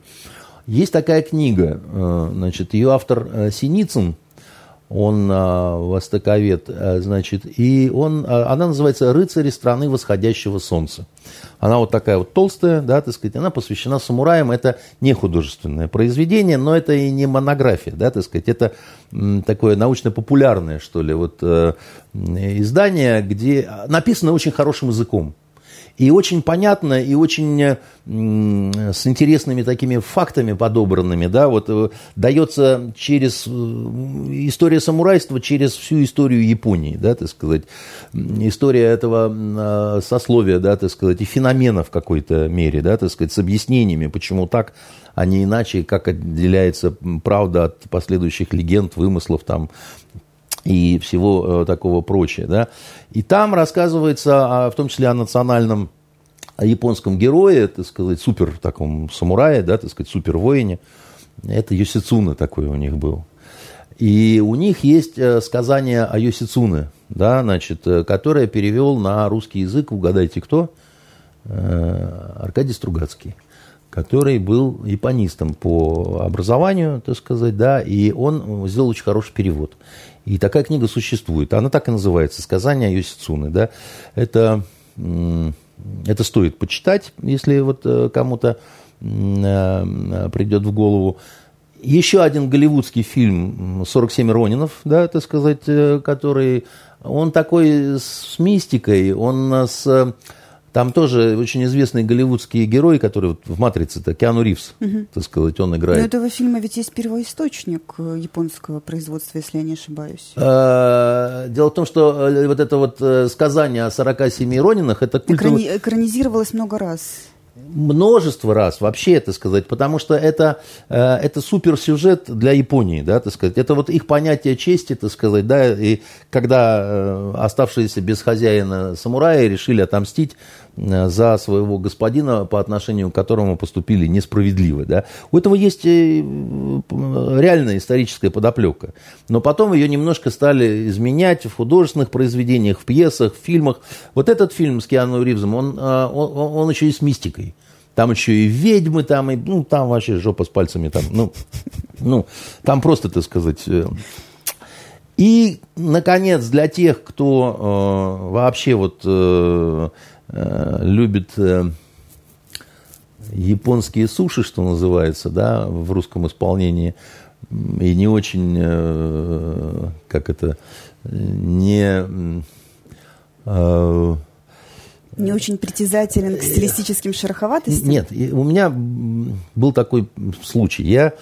B: есть такая книга, э, значит, ее автор э, Синицын, он а, востоковед, а, значит, и он, а, она называется «Рыцари страны восходящего солнца». Она вот такая вот толстая, да, так сказать, она посвящена самураям, это не художественное произведение, но это и не монография, да, так сказать, это такое научно-популярное, что ли, вот э, издание, где написано очень хорошим языком. И очень понятно, и очень с интересными такими фактами подобранными, да, вот э, дается через э, история самурайства, через всю историю Японии, да, так сказать, история этого сословия, да, так сказать, и феномена в какой-то мере, да, так сказать, с объяснениями, почему так, а не иначе, как отделяется правда от последующих легенд, вымыслов там и всего э, такого прочего. Да? И там рассказывается, о, в том числе о национальном о японском герое, так сказать, супер таком самурае, да, так сказать, супер воине. Это Йосицуна такой у них был. И у них есть э, сказание о Йосицуне, да, значит, э, которое перевел на русский язык, угадайте кто? Аркадий Стругацкий который был японистом по образованию, так сказать, да, и он сделал очень хороший перевод. И такая книга существует. Она так и называется «Сказание о Йосицуне». Да? Это, это стоит почитать, если вот э, кому-то э, придет в голову. Еще один голливудский фильм «47 Ронинов», да, так сказать, э, который, он такой с мистикой, он с там тоже очень известный голливудский герой, который вот в «Матрице», это Киану Ривз, угу. так сказать, он играет.
A: Но этого фильма ведь есть первоисточник э, японского производства, если я не ошибаюсь.
B: А, дело в том, что э, вот это вот э, сказание о 47 Ронинах, это
A: культово... Экрани... Экранизировалось много раз
B: множество раз вообще это сказать, потому что это, это суперсюжет для Японии, да, так сказать. Это вот их понятие чести, так сказать, да, и когда оставшиеся без хозяина самураи решили отомстить за своего господина, по отношению к которому поступили несправедливо. Да? У этого есть э, реальная историческая подоплека. Но потом ее немножко стали изменять в художественных произведениях, в пьесах, в фильмах. Вот этот фильм с Киану Ривзом, он, э, он, он еще и с мистикой. Там еще и ведьмы, там, и, ну, там вообще жопа с пальцами. Там, ну, ну, там просто, так сказать... И, наконец, для тех, кто э, вообще вот... Э, Э, любит э, японские суши, что называется, да, в русском исполнении, и не очень, э, как это, не...
A: Не очень притязателен к стилистическим шероховатостям?
B: Нет, у меня был такой случай. Я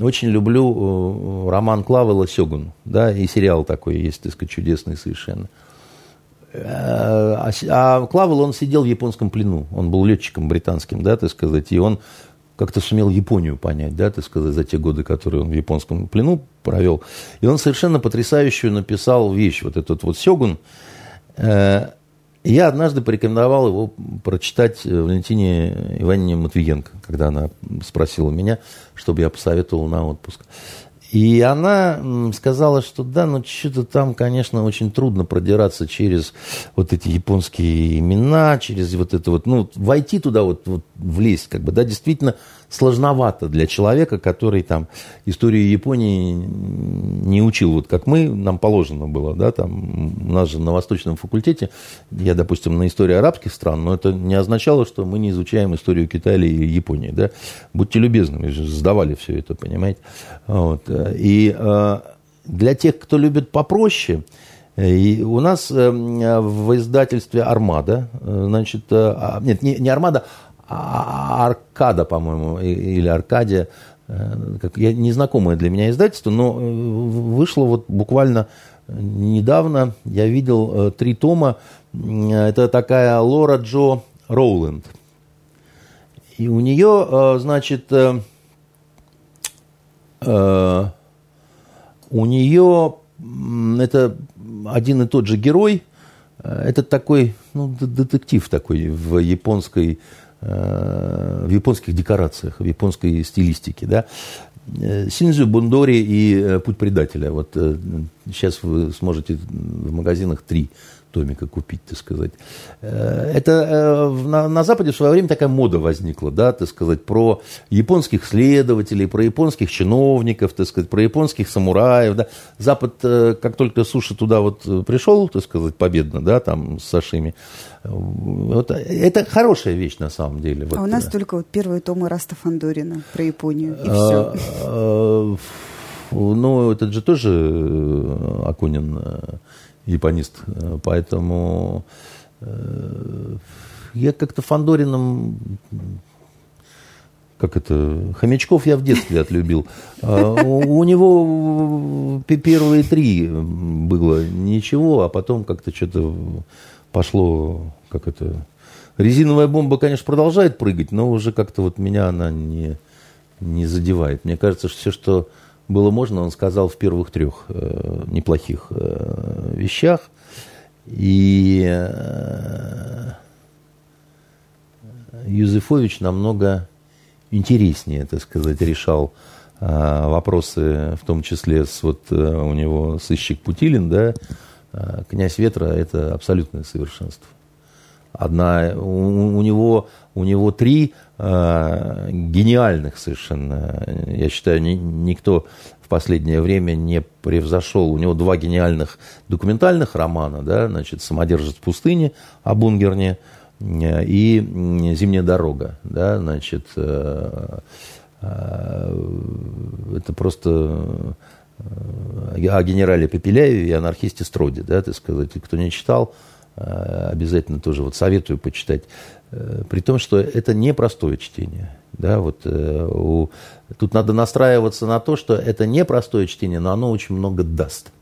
B: очень люблю роман Клавела «Сёгун», да, и сериал такой есть, так сказать, чудесный совершенно. Э, а, а Клавел, он сидел в японском плену. Он был летчиком британским, да, так сказать, и он как-то сумел Японию понять, да, так сказать, за те годы, которые он в японском плену провел. И он совершенно потрясающую написал вещь, вот этот вот Сёгун. Э, я однажды порекомендовал его прочитать Валентине Ивановне Матвиенко, когда она спросила меня, чтобы я посоветовал на отпуск. И она сказала, что да, но что-то там, конечно, очень трудно продираться через вот эти японские имена, через вот это вот, ну, войти туда вот, вот влезть, как бы, да, действительно сложновато для человека, который там историю Японии не учил, вот как мы, нам положено было, да, там у нас же на восточном факультете, я, допустим, на истории арабских стран, но это не означало, что мы не изучаем историю Китая или Японии, да, будьте любезны, мы же сдавали все это, понимаете, вот, и э, для тех, кто любит попроще, и у нас э, в издательстве «Армада», э, значит, а, нет, не, не «Армада», Аркада, по-моему, или Аркадия, э, как, я, незнакомое для меня издательство, но э, вышло вот буквально недавно, я видел э, три тома, это такая Лора Джо Роуленд. И у нее, значит, у нее это один и тот же герой, это такой, ну, детектив такой в японской в японских декорациях, в японской стилистике. Да? Э, Синзю Бундори и э, Путь предателя. Вот сейчас э, вы сможете в магазинах три томика купить, так сказать. Э, это э, на, на Западе в свое время такая мода возникла, да, так сказать, про японских следователей, про японских чиновников, так сказать, про японских самураев, да. Запад, э, как только суши туда вот пришел, так сказать, победно, да, там с сашими, вот, это хорошая вещь на самом деле.
A: Вот. А у нас только вот первые томы Раста Фандорина про Японию, и все.
B: Ну, этот же тоже Акунин японист. Поэтому э, я как-то Фандорином как это, хомячков я в детстве отлюбил. А, у него первые три было ничего, а потом как-то что-то пошло, как это, резиновая бомба, конечно, продолжает прыгать, но уже как-то вот меня она не, не задевает. Мне кажется, что все, что было можно, он сказал в первых трех э, неплохих э, вещах. И э, Юзефович намного интереснее, так сказать, решал а, вопросы, в том числе с вот э, у него сыщик Путилин, да, а, князь Ветра – это абсолютное совершенство. Одна, у, у, него, у него три э, гениальных совершенно, я считаю, ни, никто в последнее время не превзошел. У него два гениальных документальных романа, да, значит, «Самодержец пустыни» о Бунгерне – и «Зимняя дорога». Да, значит, э, э, это просто э, о генерале Пепеляеве и анархисте Строде, да, так сказать. Кто не читал, обязательно тоже вот советую почитать. При том, что это непростое чтение. Да, вот, у, тут надо настраиваться на то, что это непростое чтение, но оно очень много даст.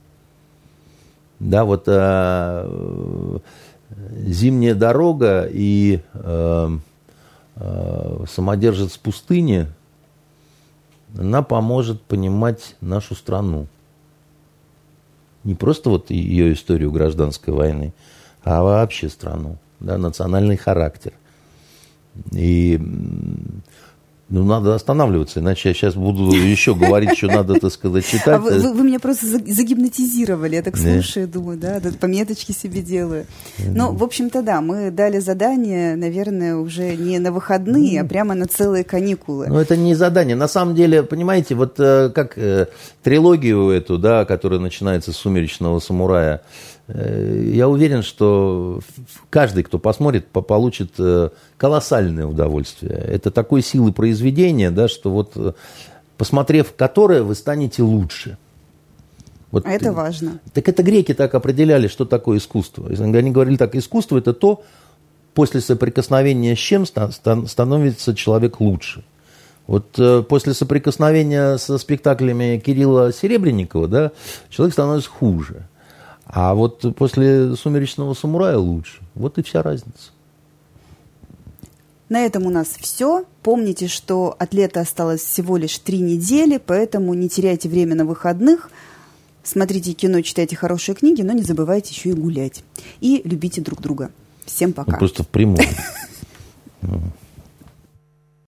B: Да, вот зимняя дорога и э, э, самодержец пустыни, она поможет понимать нашу страну. Не просто вот ее историю гражданской войны, а вообще страну, да, национальный характер. И ну, надо останавливаться, иначе я сейчас буду еще говорить, что надо, так сказать, читать. А
A: вы, вы, вы меня просто загипнотизировали, я так слушаю, да. думаю, да, пометочки себе делаю. Ну, в общем-то, да, мы дали задание, наверное, уже не на выходные, а прямо на целые каникулы.
B: Ну, это не задание. На самом деле, понимаете, вот э, как э, трилогию эту, да, которая начинается с «Сумеречного самурая», я уверен, что каждый, кто посмотрит, получит э, колоссальное удовольствие. Это такой силы произведения, да, что вот э, посмотрев которое, вы станете лучше.
A: Вот, а это важно.
B: Так это греки так определяли, что такое искусство. Они говорили так, искусство это то, после соприкосновения с чем становится человек лучше. Вот после соприкосновения со спектаклями Кирилла Серебренникова, да, человек становится хуже. А вот после «Сумеречного самурая» лучше. Вот и вся разница.
A: На этом у нас все. Помните, что от лета осталось всего лишь три недели, поэтому не теряйте время на выходных. Смотрите кино, читайте хорошие книги, но не забывайте еще и гулять. И любите друг друга. Всем пока. Ну,
B: просто в прямом.